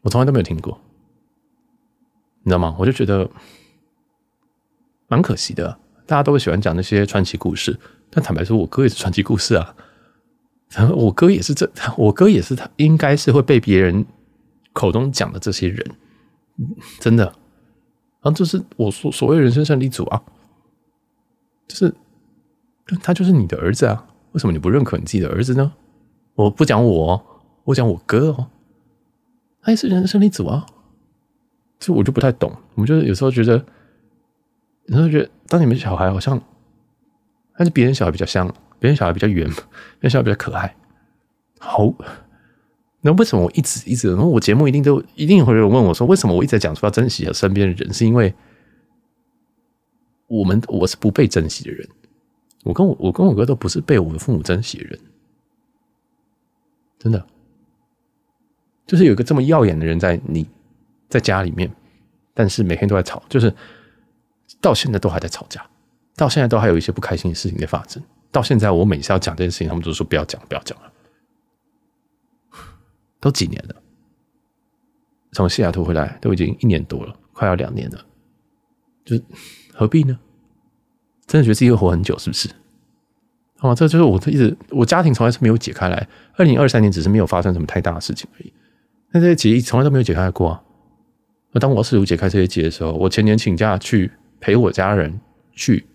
我从来都没有听过，你知道吗？我就觉得蛮可惜的，大家都会喜欢讲那些传奇故事。但坦白说，我哥也是传奇故事啊。然后我哥也是这，我哥也是他，应该是会被别人口中讲的这些人，真的。然后就是我所所谓人生胜利组啊，就是他就是你的儿子啊。为什么你不认可你自己的儿子呢？我不讲我，我讲我哥哦，他也是人生胜利组啊。这我就不太懂。我们就是有时候觉得，有时候觉得当你们小孩好像。但是别人小孩比较香，别人小孩比较圆，别人小孩比较可爱。好，那为什么我一直一直？然后我节目一定都一定会有人问我说，为什么我一直在讲说要珍惜身边的人？是因为我们我是不被珍惜的人，我跟我我跟我哥都不是被我的父母珍惜的人，真的。就是有个这么耀眼的人在你在家里面，但是每天都在吵，就是到现在都还在吵架。到现在都还有一些不开心的事情在发生。到现在我每次要讲这件事情，他们都说不要讲，不要讲了。都几年了，从西雅图回来都已经一年多了，快要两年了，就是何必呢？真的觉得自己会活很久，是不是？哦，这就是我一直我家庭从来是没有解开来。二零二三年只是没有发生什么太大的事情而已，但这些结从来都没有解开过啊。那当我试图解开这些结的时候，我前年请假去陪我家人去。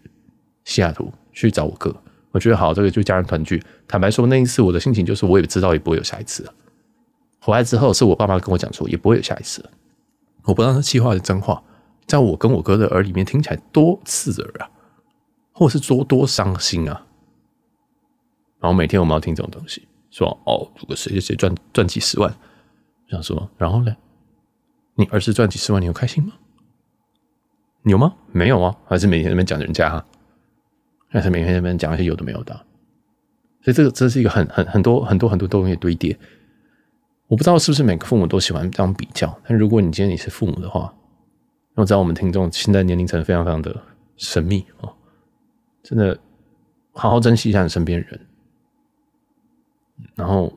西雅图去找我哥，我觉得好，这个就家人团聚。坦白说，那一次我的心情就是，我也知道也不会有下一次了。回来之后，是我爸妈跟我讲说，也不会有下一次了。我不知道是气话是真话，在我跟我哥的耳里面听起来多刺耳啊，或是多多伤心啊。然后每天我们要听这种东西，说哦，如果谁谁谁赚赚几十万，想说，然后呢，你儿子赚几十万，你有开心吗？有吗？没有啊，还是每天那边讲人家哈，但是每天在那边讲一些有的没有的。所以这个这是一个很很很多很多很多东西堆叠。我不知道是不是每个父母都喜欢这样比较，但如果你今天你是父母的话，我知道我们听众现在年龄层非常非常的神秘哦，真的好好珍惜一下你身边人。然后，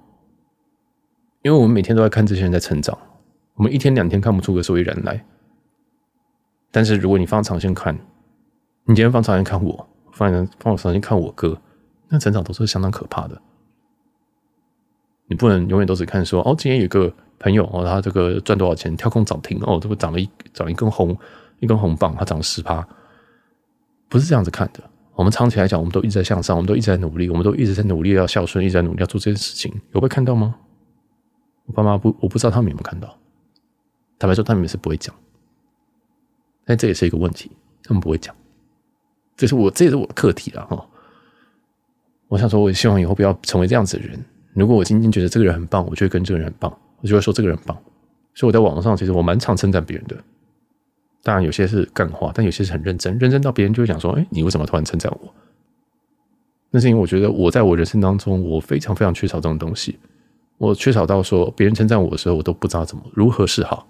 因为我们每天都在看这些人在成长，我们一天两天看不出个所以然来。但是如果你放长线看，你今天放长线看我，放放长线看我哥，那成长都是相当可怕的。你不能永远都只看说哦，今天有个朋友哦，他这个赚多少钱，跳空涨停哦，这个涨了一涨一根红一根红棒，他涨了十趴，不是这样子看的。我们长期来讲，我们都一直在向上，我们都一直在努力，我们都一直在努力要孝顺，一直在努力要做这件事情，有被看到吗？我爸妈不，我不知道他们有没有看到。坦白说，他们也是不会讲。但这也是一个问题，他们不会讲。就是我，这也是我的课题了哈。我想说，我希望以后不要成为这样子的人。如果我今天觉得这个人很棒，我就会跟这个人很棒，我就会说这个人很棒。所以我在网络上，其实我蛮常称赞别人的。当然，有些是干话，但有些是很认真，认真到别人就会讲说：“哎，你为什么突然称赞我？”那是因为我觉得我在我人生当中，我非常非常缺少这种东西。我缺少到说，别人称赞我的时候，我都不知道怎么如何是好。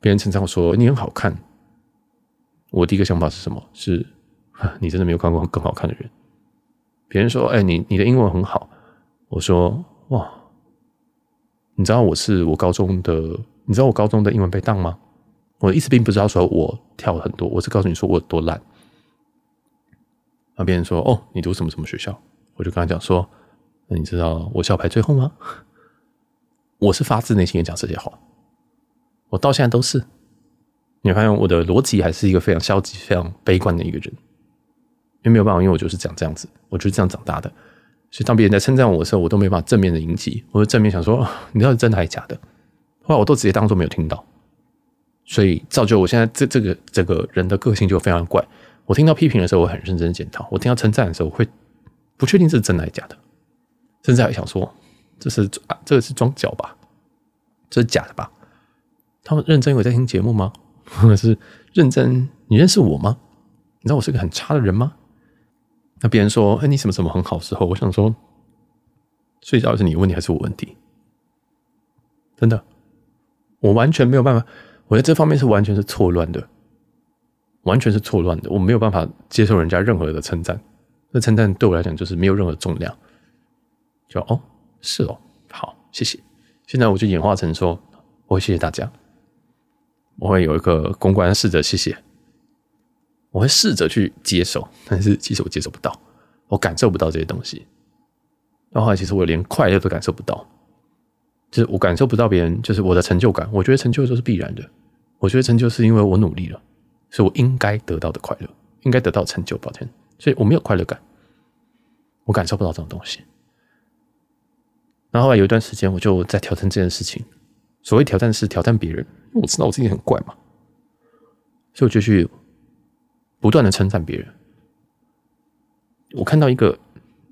别人称赞我说你很好看，我第一个想法是什么？是 你真的没有看过更好看的人。别人说：“哎，你你的英文很好。”我说：“哇，你知道我是我高中的，你知道我高中的英文被当吗？”我的意思并不是要说我跳很多，我是告诉你说我有多烂。那别人说：“哦，你读什么什么学校？”我就跟他讲说：“那你知道我校排最后吗？” 我是发自内心的讲这些话，我到现在都是。你发现我的逻辑还是一个非常消极、非常悲观的一个人，因为没有办法，因为我就是讲这样子，我就是这样长大的。所以当别人在称赞我的时候，我都没办法正面的迎击，我就正面想说：“ 你知道是真的还是假的？”后来我都直接当做没有听到。所以造就我现在这这个这个人的个性就非常怪。我听到批评的时候，我很认真检讨；我听到称赞的时候，我会不确定这是真的还是假的，甚至还想说这是啊，这个是装脚吧，这是假的吧？他们认真有在听节目吗？或者是认真？你认识我吗？你知道我是个很差的人吗？那别人说：“哎，你什么什么很好时候？”我想说，睡觉是你问题还是我问题？真的，我完全没有办法。我在这方面是完全是错乱的，完全是错乱的。我没有办法接受人家任何的称赞，那称赞对我来讲就是没有任何重量。就哦，是哦，好，谢谢。现在我就演化成说，我谢谢大家，我会有一个公关试着谢谢，我会试着去接受，但是其实我接受不到，我感受不到这些东西。然后其实我连快乐都感受不到。就是我感受不到别人，就是我的成就感。我觉得成就都是必然的。我觉得成就是因为我努力了，所以我应该得到的快乐，应该得到成就。抱歉，所以我没有快乐感，我感受不到这种东西。然后后来有一段时间，我就在调整这件事情。所谓挑战是挑战别人，因为我知道我自己很怪嘛，所以我就去不断的称赞别人。我看到一个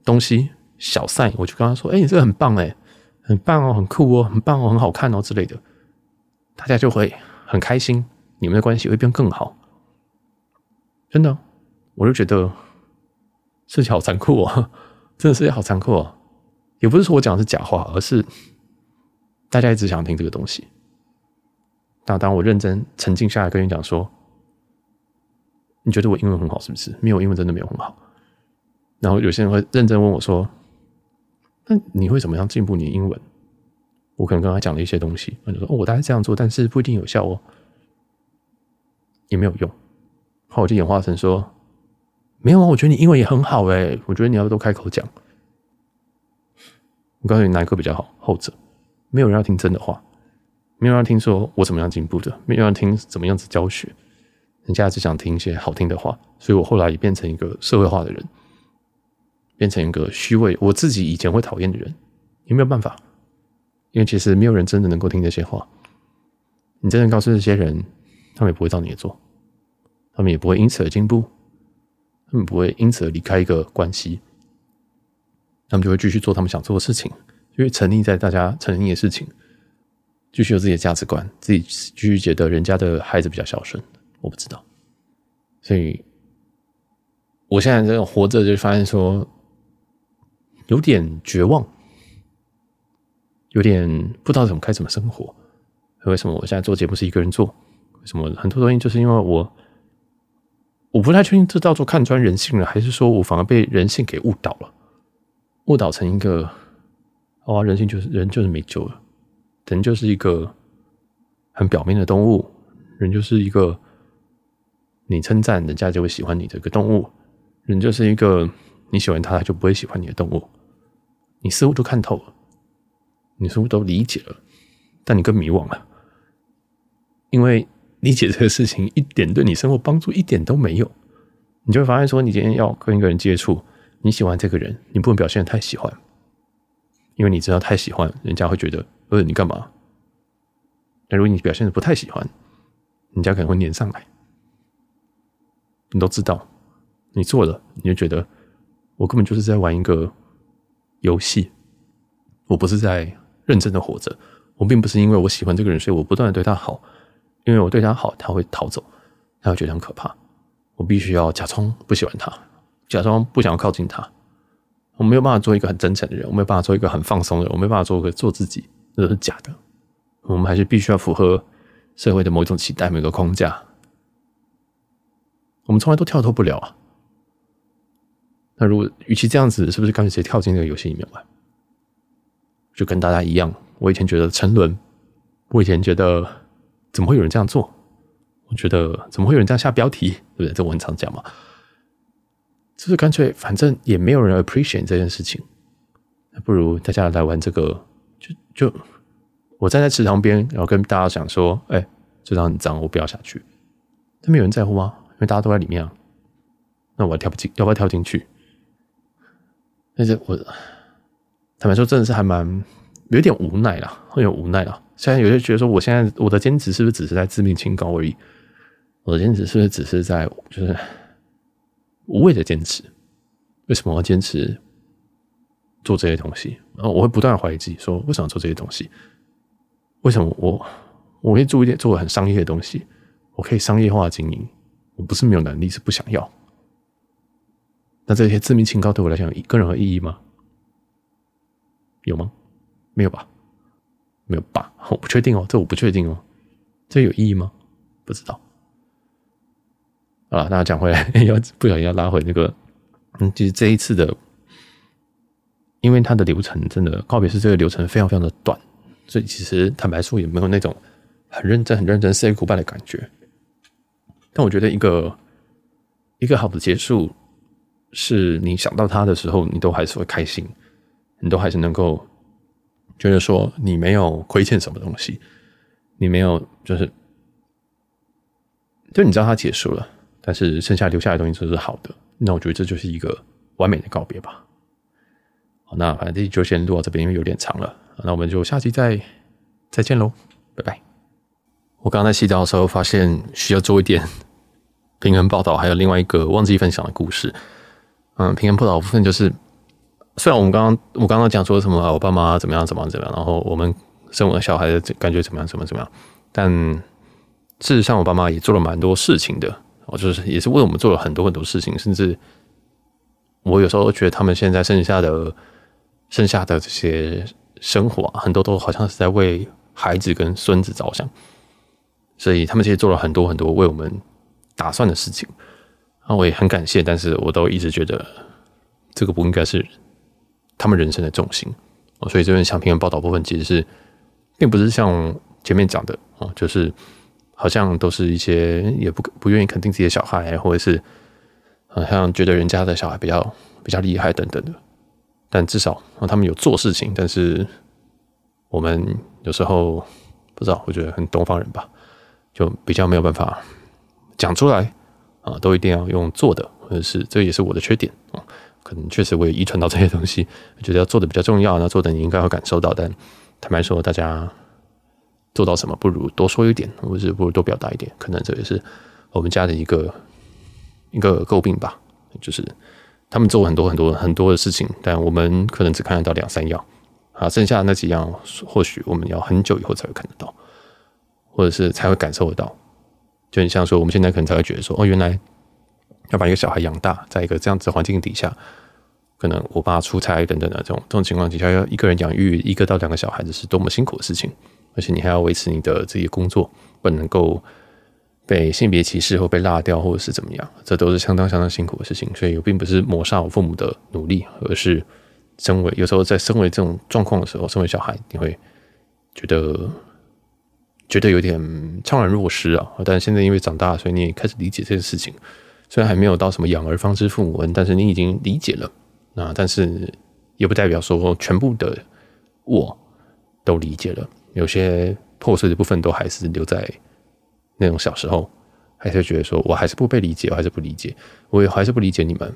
东西小赛，我就跟他说：“哎，你这个很棒哎。”很棒哦，很酷哦，很棒哦，很好看哦之类的，大家就会很开心，你们的关系会变更好。真的，我就觉得世界好残酷哦，真的是好残酷哦。也不是说我讲的是假话，而是大家一直想听这个东西。但当我认真沉静下来跟你讲说，你觉得我英文很好是不是？没有，英文真的没有很好。然后有些人会认真问我说。那你会怎么样进步你的英文？我可能跟他讲了一些东西，他就说：“哦，我大概这样做，但是不一定有效哦，也没有用。”后我就演化成说：“没有啊，我觉得你英文也很好诶，我觉得你要多开口讲。”我告诉你哪一个比较好？后者。没有人要听真的话，没有人要听说我怎么样进步的，没有人要听怎么样子教学，人家只想听一些好听的话，所以我后来也变成一个社会化的人。变成一个虚伪，我自己以前会讨厌的人，也没有办法，因为其实没有人真的能够听这些话。你真的告诉这些人，他们也不会照你的做，他们也不会因此而进步，他们不会因此而离开一个关系，他们就会继续做他们想做的事情，因为沉溺在大家沉溺的事情，继续有自己的价值观，自己继续觉得人家的孩子比较孝顺，我不知道。所以，我现在这种活着，就发现说有点绝望，有点不知道怎么该怎么生活。为什么我现在做节目是一个人做？为什么很多东西就是因为我，我不太确定这叫做看穿人性了，还是说我反而被人性给误导了，误导成一个，啊，人性就是人就是没救了，人就是一个很表面的动物，人就是一个你称赞人家就会喜欢你的一个动物，人就是一个你喜欢他他就不会喜欢你的动物，你似乎都看透了，你似乎都理解了，但你更迷惘了。因为理解这个事情一点对你生活帮助一点都没有，你就会发现说，你今天要跟一个人接触，你喜欢这个人，你不能表现得太喜欢，因为你知道太喜欢，人家会觉得，呃，你干嘛？但如果你表现的不太喜欢，人家可能会黏上来。你都知道，你做了，你就觉得我根本就是在玩一个游戏，我不是在认真的活着，我并不是因为我喜欢这个人，所以我不断的对他好。因为我对他好，他会逃走，他会觉得很可怕。我必须要假装不喜欢他，假装不想要靠近他。我没有办法做一个很真诚的人，我没有办法做一个很放松的人，我没有办法做一个做自己，这是假的。我们还是必须要符合社会的某一种期待，某个框架。我们从来都跳脱不了啊。那如果与其这样子，是不是干脆直接跳进那个游戏里面玩？就跟大家一样，我以前觉得沉沦，我以前觉得。怎么会有人这样做？我觉得怎么会有人这样下标题，对不对？这我很常讲嘛。就是干脆，反正也没有人 appreciate 这件事情，那不如大家来玩这个。就就我站在池塘边，然后跟大家讲说：“哎，池塘很脏，我不要下去。”但没有人在乎吗？因为大家都在里面啊。那我跳不进，要不要跳进去？但是我坦白说，真的是还蛮有点无奈啦，会有无奈啦。现在有些觉得说，我现在我的坚持是不是只是在自命清高而已？我的坚持是不是只是在就是无谓的坚持？为什么我要坚持做这些东西？然后我会不断怀疑自己，说为什么要做这些东西？为什么我我可以做一点做很商业的东西？我可以商业化经营？我不是没有能力，是不想要。那这些自命清高对我来讲有个人有意义吗？有吗？没有吧。没有吧？我不确定哦，这我不确定哦，这有意义吗？不知道。啊，大家讲回来，要不小心要拉回那个，嗯，其实这一次的，因为它的流程真的告别式这个流程非常非常的短，所以其实坦白说也没有那种很认真、很认真 say goodbye 的感觉。但我觉得一个一个好的结束，是你想到他的时候，你都还是会开心，你都还是能够。觉得说你没有亏欠什么东西，你没有就是，就你知道它结束了，但是剩下留下来的东西都是好的，那我觉得这就是一个完美的告别吧。好，那反正这就先录到这边，因为有点长了，那我们就下期再再见喽，拜拜。我刚刚在洗澡的时候发现需要做一点平衡报道，还有另外一个忘记分享的故事。嗯，平衡报道部分就是。虽然我们刚刚我刚刚讲说什么，我爸妈怎么样怎么样怎么样，然后我们生我的小孩的感觉怎么样怎么怎么样，但事实上我爸妈也做了蛮多事情的，我就是也是为我们做了很多很多事情，甚至我有时候觉得他们现在剩下的剩下的这些生活啊，很多都好像是在为孩子跟孙子着想，所以他们其实做了很多很多为我们打算的事情，啊，我也很感谢，但是我都一直觉得这个不应该是。他们人生的重心，所以这边想平衡报道部分其实是，并不是像前面讲的哦，就是好像都是一些也不不愿意肯定自己的小孩，或者是好像觉得人家的小孩比较比较厉害等等的。但至少他们有做事情，但是我们有时候不知道，我觉得很东方人吧，就比较没有办法讲出来啊，都一定要用做的，或者是这也是我的缺点啊。可能确实我也遗传到这些东西，觉得要做的比较重要，那做的你应该会感受到。但坦白说，大家做到什么，不如多说一点，或者不如多表达一点。可能这也是我们家的一个一个诟病吧，就是他们做很多很多很多的事情，但我们可能只看得到两三样啊，剩下的那几样或许我们要很久以后才会看得到，或者是才会感受得到。就很像说，我们现在可能才会觉得说，哦，原来要把一个小孩养大，在一个这样子环境底下，可能我爸出差等等的这种这种情况底下，要一个人养育一个到两个小孩子是多么辛苦的事情，而且你还要维持你的这些工作，不能够被性别歧视或被落掉，或者是怎么样，这都是相当相当辛苦的事情。所以我并不是抹杀我父母的努力，而是身为有时候在身为这种状况的时候，身为小孩，你会觉得。觉得有点怅然若失啊，但现在因为长大，所以你也开始理解这件事情。虽然还没有到什么养儿方知父母恩，但是你已经理解了啊。但是也不代表说全部的我都理解了，有些破碎的部分都还是留在那种小时候，还是觉得说我还是不被理解，我还是不理解，我也还是不理解你们。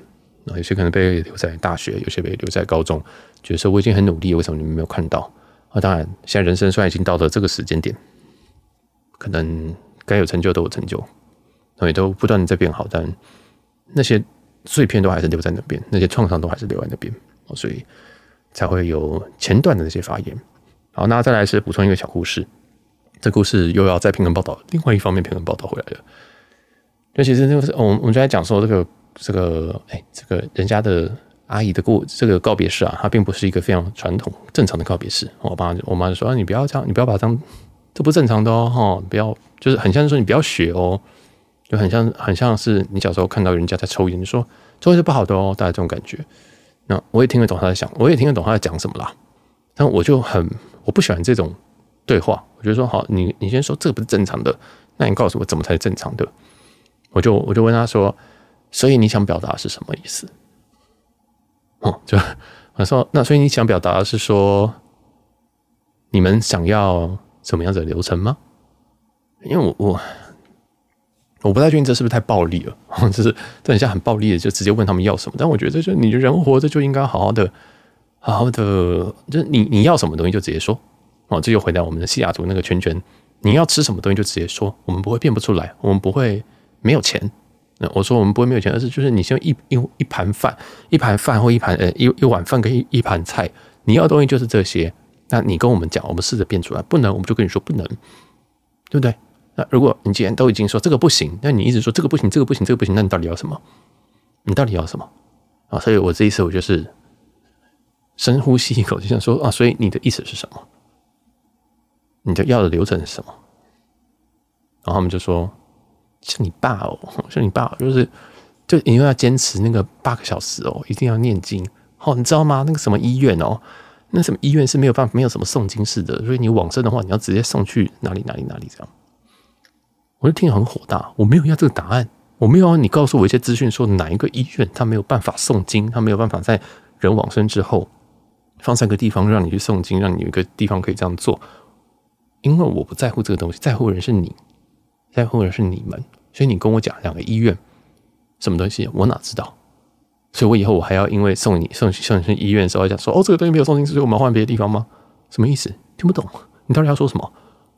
啊，有些可能被留在大学，有些被留在高中，觉得说我已经很努力，为什么你们。没有看到？啊，当然，现在人生虽然已经到了这个时间点。可能该有成就都有成就，也都不断的在变好，但那些碎片都还是留在那边，那些创伤都还是留在那边，所以才会有前段的那些发言。好，那再来是补充一个小故事，这故事又要再平衡报道，另外一方面平衡报道回来了。就其实那个是，我们我们就在讲说这个这个哎，这个人家的阿姨的过这个告别式啊，它并不是一个非常传统正常的告别式。我爸我妈就说，啊，你不要这样，你不要把它当。这不正常的哦，哈！不要，就是很像是说你不要学哦，就很像很像是你小时候看到人家在抽烟，你说抽烟是不好的哦，大概这种感觉。那我也听得懂他在想，我也听得懂他在讲什么啦。但我就很我不喜欢这种对话，我觉得说好，你你先说这个不是正常的，那你告诉我怎么才是正常的？我就我就问他说，所以你想表达是什么意思？哦，就我说那所以你想表达是说，你们想要。什么样子的流程吗？因为我我我不太确定这是不是太暴力了，就是这很像很暴力的，就直接问他们要什么。但我觉得，就你人活着就应该好好的，好的，就你你要什么东西就直接说哦。这又回到我们的西雅图那个圈圈，你要吃什么东西就直接说，我们不会变不出来，我们不会没有钱。那我说我们不会没有钱，而是就是你先一一一盘饭，一盘饭或一盘呃一一碗饭跟一一盘菜，你要的东西就是这些。那你跟我们讲，我们试着变出来，不能我们就跟你说不能，对不对？那如果你既然都已经说这个不行，那你一直说这个不行，这个不行，这个不行，那你到底要什么？你到底要什么？啊，所以我这一次我就是深呼吸一口，就想说啊，所以你的意思是什么？你的要的流程是什么？然后他们就说像你爸哦，像你爸就是就因为要坚持那个八个小时哦，一定要念经哦，你知道吗？那个什么医院哦。那什么医院是没有办法，没有什么诵经室的，所以你往生的话，你要直接送去哪里哪里哪里这样。我就听得很火大，我没有要这个答案，我没有要你告诉我一些资讯，说哪一个医院他没有办法诵经，他没有办法在人往生之后放三个地方让你去诵经，让你有一个地方可以这样做。因为我不在乎这个东西，在乎的人是你，在乎的人是你们，所以你跟我讲两个医院什么东西，我哪知道？所以我以后我还要因为送你送送你去医院的时候讲说哦，这个东西没有送进去，所以我们换别的地方吗？什么意思？听不懂，你到底要说什么？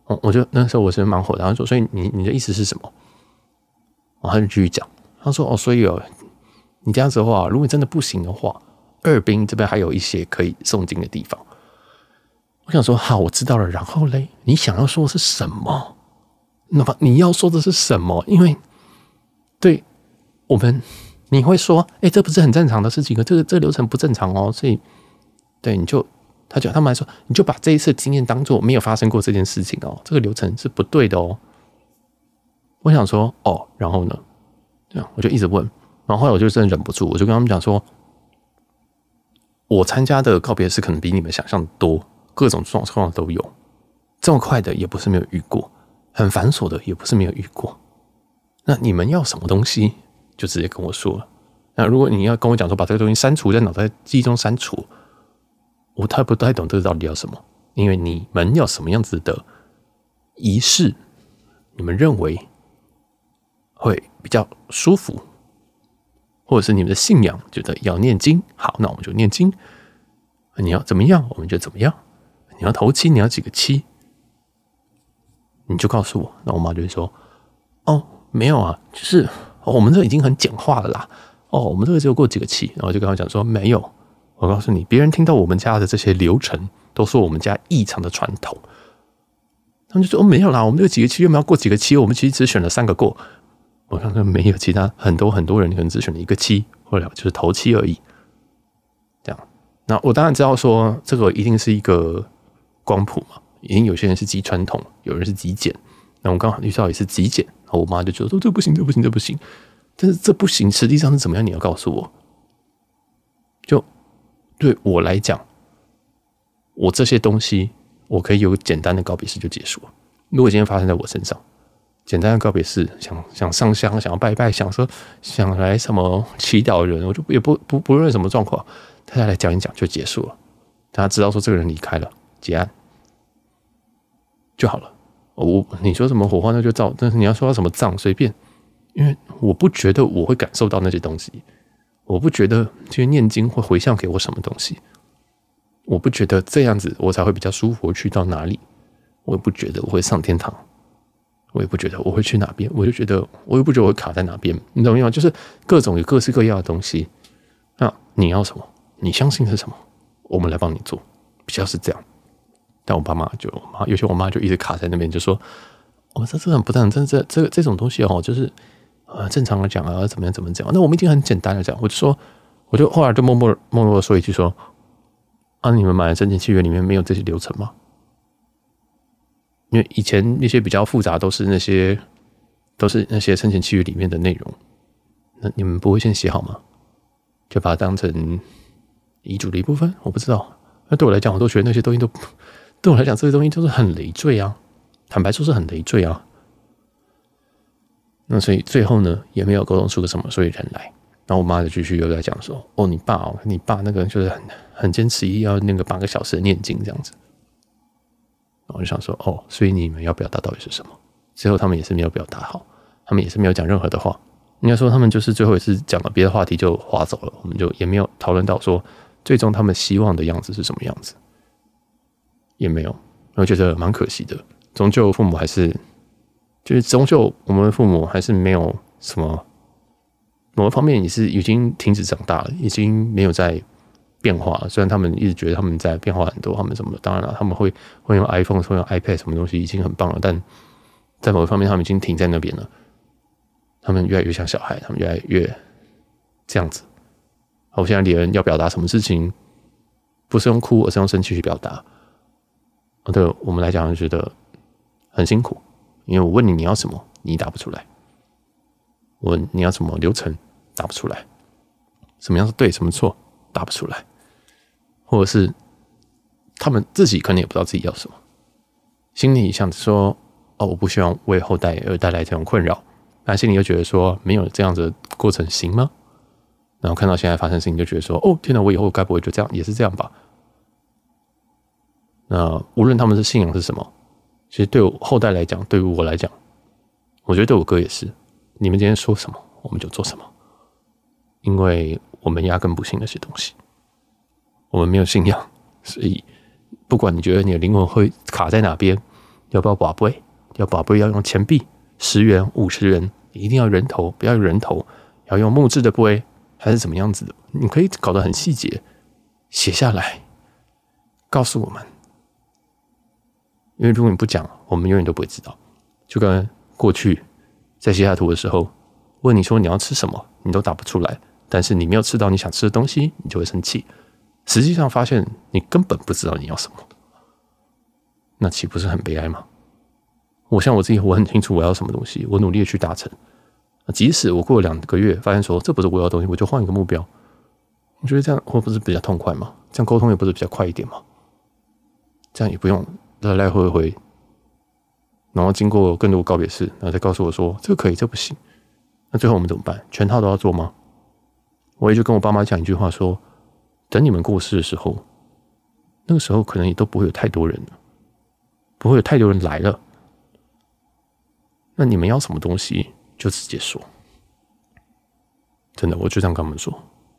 哦，我就那时候我是蛮火的，然后说，所以你你的意思是什么？然后他就继续讲，他说哦，所以哦，你这样子的话，如果你真的不行的话，二兵这边还有一些可以诵经的地方。我想说好，我知道了。然后嘞，你想要说的是什么？那么你要说的是什么？因为对我们。你会说，哎、这不是很正常的事情，这个这个流程不正常哦，所以，对，你就，他就他们还说，你就把这一次经验当做没有发生过这件事情哦，这个流程是不对的哦。我想说，哦，然后呢，这样我就一直问，然后后来我就真的忍不住，我就跟他们讲说，我参加的告别式可能比你们想象多，各种状况都有，这么快的也不是没有遇过，很繁琐的也不是没有遇过，那你们要什么东西？就直接跟我说。那如果你要跟我讲说把这个东西删除在脑袋记忆中删除，我太不太懂这个到底要什么。因为你们要什么样子的仪式，你们认为会比较舒服，或者是你们的信仰觉得要念经，好，那我们就念经。你要怎么样，我们就怎么样。你要头七，你要几个七，你就告诉我。那我妈就会说：“哦，没有啊，就是。”，我们这已经很简化了啦。哦，我们这个只有过几个七，然后就跟他讲说没有。我告诉你，别人听到我们家的这些流程，都说我们家异常的传统。他们就说：“哦，没有啦，我们这几个七，我们要过几个七，我们其实只选了三个过。”我看看没有其他很多很多人可能只选了一个期，或者就是头期而已。这样，那我当然知道说这个一定是一个光谱嘛，已经有些人是极传统，有人是极简。那我刚好遇到也是极简，然后我妈就觉得说：“这不行，这不行，这不行。”但是这不行，实际上是怎么样？你要告诉我。就对我来讲，我这些东西我可以有简单的告别式就结束了。如果今天发生在我身上，简单的告别式，想想上香，想要拜拜，想说想来什么祈祷人，我就也不不不论什么状况，大家来讲一讲就结束了。大家知道说这个人离开了，结案。就好了。我你说什么火花那就照，但是你要说到什么葬随便，因为我不觉得我会感受到那些东西，我不觉得这些念经会回向给我什么东西，我不觉得这样子我才会比较舒服去到哪里，我也不觉得我会上天堂，我也不觉得我会去哪边，我就觉得我也不觉得我会卡在哪边，你懂没有？就是各种有各式各样的东西，那你要什么？你相信是什么？我们来帮你做，比较是这样。但我爸妈就，妈有些我妈就一直卡在那边，就说：“我、哦、这这很不正常，这这这这种东西哦，就是呃正常的讲啊，怎么样怎么讲？那我们已经很简单的讲，我就说，我就后来就默默默默的说一句说：啊，你们买的生前契约里面没有这些流程吗？因为以前那些比较复杂都是那些都是那些生前契约里面的内容，那你们不会先写好吗？就把它当成遗嘱的一部分？我不知道。那对我来讲，我都觉得那些东西都。”对我来讲，这些东西都是很累赘啊，坦白说是很累赘啊。那所以最后呢，也没有沟通出个什么所以人来。然后我妈就继续又在讲说：“哦，你爸哦，你爸那个就是很很坚持，要那个八个小时的念经这样子。”我就想说：“哦，所以你们要表达到底是什么？”最后他们也是没有表达好，他们也是没有讲任何的话。应该说，他们就是最后一次讲了别的话题就划走了，我们就也没有讨论到说最终他们希望的样子是什么样子。也没有，我觉得蛮可惜的。终究父母还是，就是终究我们的父母还是没有什么某个方面也是已经停止长大了，已经没有在变化。虽然他们一直觉得他们在变化很多，他们什么当然了，他们会会用 iPhone，会用 iPad 什么东西已经很棒了，但在某一方面他们已经停在那边了。他们越来越像小孩，他们越来越这样子。我现在连人要表达什么事情，不是用哭，而是用生气去表达。对我们来讲，就觉得很辛苦，因为我问你你要什么，你答不出来；我问你要什么流程，答不出来；什么样是对，什么错，答不出来；或者是他们自己可能也不知道自己要什么，心里想说：“哦，我不希望为后代而带来这种困扰。”但心里又觉得说：“没有这样子的过程行吗？”然后看到现在发生事情，就觉得说：“哦，天哪，我以后该不会就这样，也是这样吧？”那无论他们是信仰是什么，其实对我后代来讲，对于我来讲，我觉得对我哥也是。你们今天说什么，我们就做什么，因为我们压根不信那些东西，我们没有信仰，所以不管你觉得你的灵魂会卡在哪边，要不要跋杯，要跋杯要用钱币，十元、五十元，一定要人头，不要人头，要用木质的杯，还是怎么样子的？你可以搞得很细节，写下来，告诉我们。因为如果你不讲，我们永远都不会知道。就跟过去在西雅图的时候，问你说你要吃什么，你都答不出来。但是你没有吃到你想吃的东西，你就会生气。实际上发现你根本不知道你要什么，那岂不是很悲哀吗？我像我自己，我很清楚我要什么东西，我努力的去达成。即使我过了两个月，发现说这不是我要的东西，我就换一个目标。我觉得这样会不是比较痛快吗？这样沟通也不是比较快一点吗？这样也不用。来来回回，然后经过更多告别式，然后再告诉我说这个可以，这不行。那最后我们怎么办？全套都要做吗？我也就跟我爸妈讲一句话说：等你们过世的时候，那个时候可能也都不会有太多人，不会有太多人来了。那你们要什么东西就直接说。真的，我就这样跟他们说，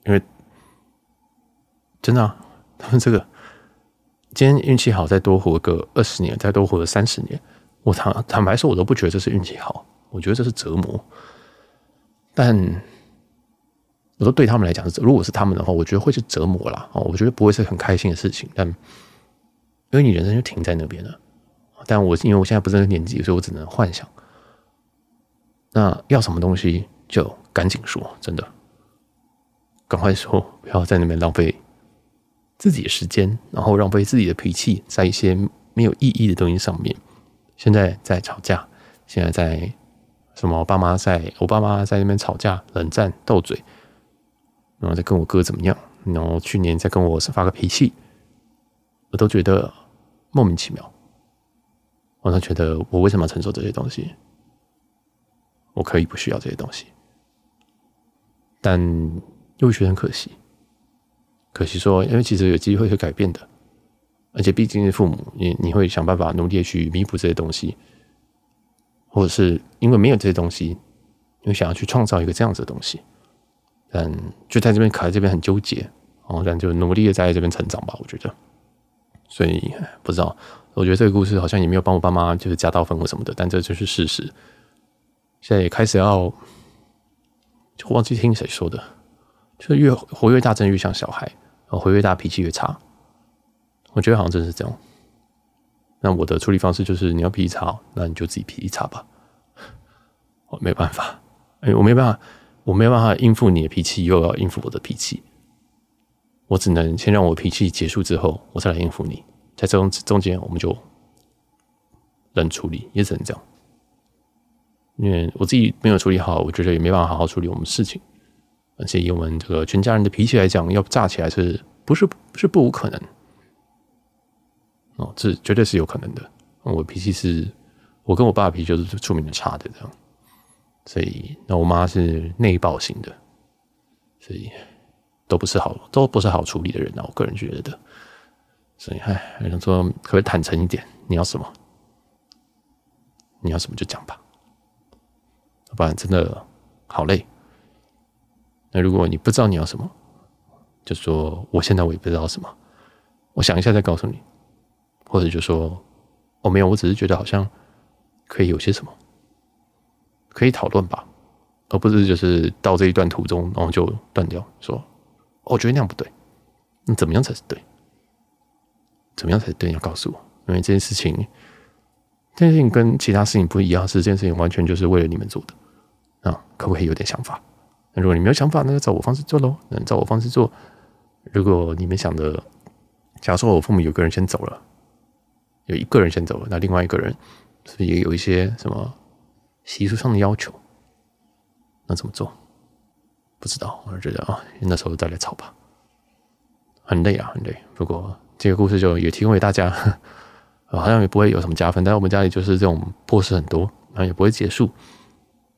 因为真的啊，他们这个。今天运气好，再多活个二十年，再多活个三十年，我坦坦白说，我都不觉得这是运气好，我觉得这是折磨。但我说对他们来讲是，如果是他们的话，我觉得会是折磨啦。哦，我觉得不会是很开心的事情。但因为你人生就停在那边了，但我因为我现在不是那个年纪，所以我只能幻想。那要什么东西就赶紧说，真的，赶快说，不要在那边浪费自己的时间，然后浪费自己的脾气在一些没有意义的东西上面。现在在吵架，现在在什么？我爸妈在，我爸妈在那边吵架、冷战、斗嘴，然后再跟我哥怎么样？然后去年再跟我发个脾气，我都觉得莫名其妙。我都觉得我为什么要承受这些东西？我可以不需要这些东西，但又觉得很可惜。可惜说，因为其实有机会会改变的，而且毕竟是父母，你你会想办法努力去弥补这些东西，或者是因为没有这些东西，你会想要去创造一个这样子的东西，但就在这边卡在这边很纠结，哦，但就努力的在这边成长吧，我觉得。所以不知道，我觉得这个故事好像也没有帮我爸妈就是加到分或什么的，但这就是事实。现在也开始要，就忘记听谁说的，就是越活越大，真的越像小孩；然后活越大，脾气越差。我觉得好像真是这样。那我的处理方式就是，你要脾气差，那你就自己脾气差吧。我没办法，哎，我没办法，我没办法应付你的脾气，又要应付我的脾气。我只能先让我脾气结束之后，我再来应付你。在这中中间，我们就冷处理，也只能这样。因为我自己没有处理好，我觉得也没办法好好处理我们事情。而且以我们这个全家人的脾气来讲，要炸起来是不是不是不无可能？哦，这绝对是有可能的。我脾气是，我跟我爸脾气就是出名的差的这样。所以，那我妈是内爆型的，所以都不是好，都不是好处理的人啊。我个人觉得的。所以，哎，我想说，可不可以坦诚一点？你要什么？你要什么就讲吧。不然真的好累。那如果你不知道你要什么，就说我现在我也不知道什么，我想一下再告诉你。或者就说我没有，我只是觉得好像可以有些什么可以讨论吧，而不是就是到这一段途中然后就断掉。说我觉得那样不对，那怎么样才是对？怎么样才是对？你要告诉我，因为这件事情，这件事情跟其他事情不一样，是这件事情完全就是为了你们做的。啊，可不可以有点想法？那如果你没有想法，那就照我方式做喽。嗯，照我方式做。如果你们想的，假如说我父母有个人先走了，有一个人先走了，那另外一个人是不是也有一些什么习俗上的要求？那怎么做？不知道。我就觉得啊，那时候再来吵吧。很累啊，很累。不过这个故事就也提供给大家，好像也不会有什么加分。但我们家里就是这种破事很多，然后也不会结束。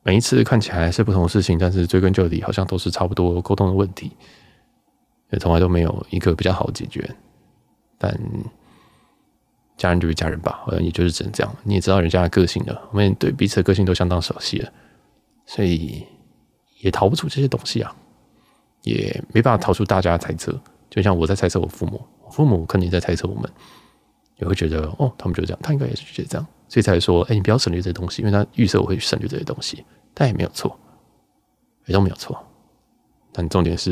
每一次看起来是不同的事情，但是追根究底，好像都是差不多沟通的问题，也从来都没有一个比较好解决。但家人就是家人吧，好像也就是只能这样。你也知道人家的个性了，我们对彼此的个性都相当熟悉了，所以也逃不出这些东西啊，也没办法逃出大家的猜测。就像我在猜测我父母，我父母肯定在猜测我们，也会觉得哦，他们就这样，他应该也是觉得这样。所以才说，哎、你不要省略这些东西，因为他预设我会省略这些东西，但也没有错，也都没有错。但重点是，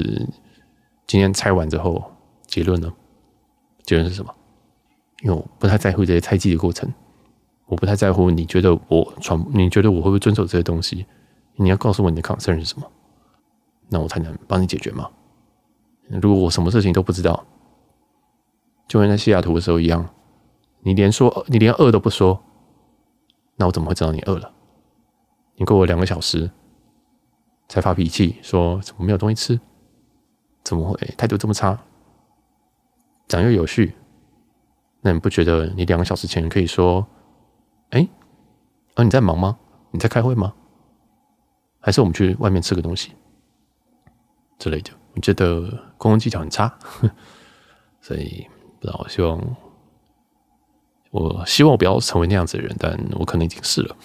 今天猜完之后，结论呢？结论是什么？因为我不太在乎这些猜忌的过程，我不太在乎你觉得我传，你觉得我会不会遵守这些东西？你要告诉我你的 concern 是什么，那我才能帮你解决吗？如果我什么事情都不知道，就跟在西雅图的时候一样，你连说，你连饿都不说。那我怎么会知道你饿了？你过了两个小时才发脾气，说怎么没有东西吃？怎么会态度这么差？长幼有序，那你不觉得你两个小时前可以说：“哎，啊你在忙吗？你在开会吗？还是我们去外面吃个东西之类的？”我觉得沟通技巧很差，所以不知道，我希望。我希望我不要成为那样子的人，但我可能已经是了。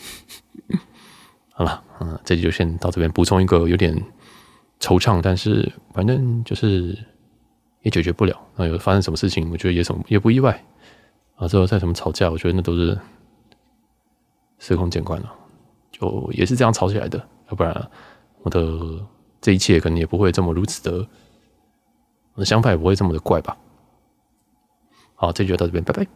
好了，嗯，这集就先到这边。补充一个有点惆怅，但是反正就是也解决不了。那有发生什么事情，我觉得也什么也不意外。啊，之后再什么吵架，我觉得那都是司空见惯了，就也是这样吵起来的。要不然我的这一切可能也不会这么如此的，我的想法也不会这么的怪吧。好，这局就到这边，拜拜。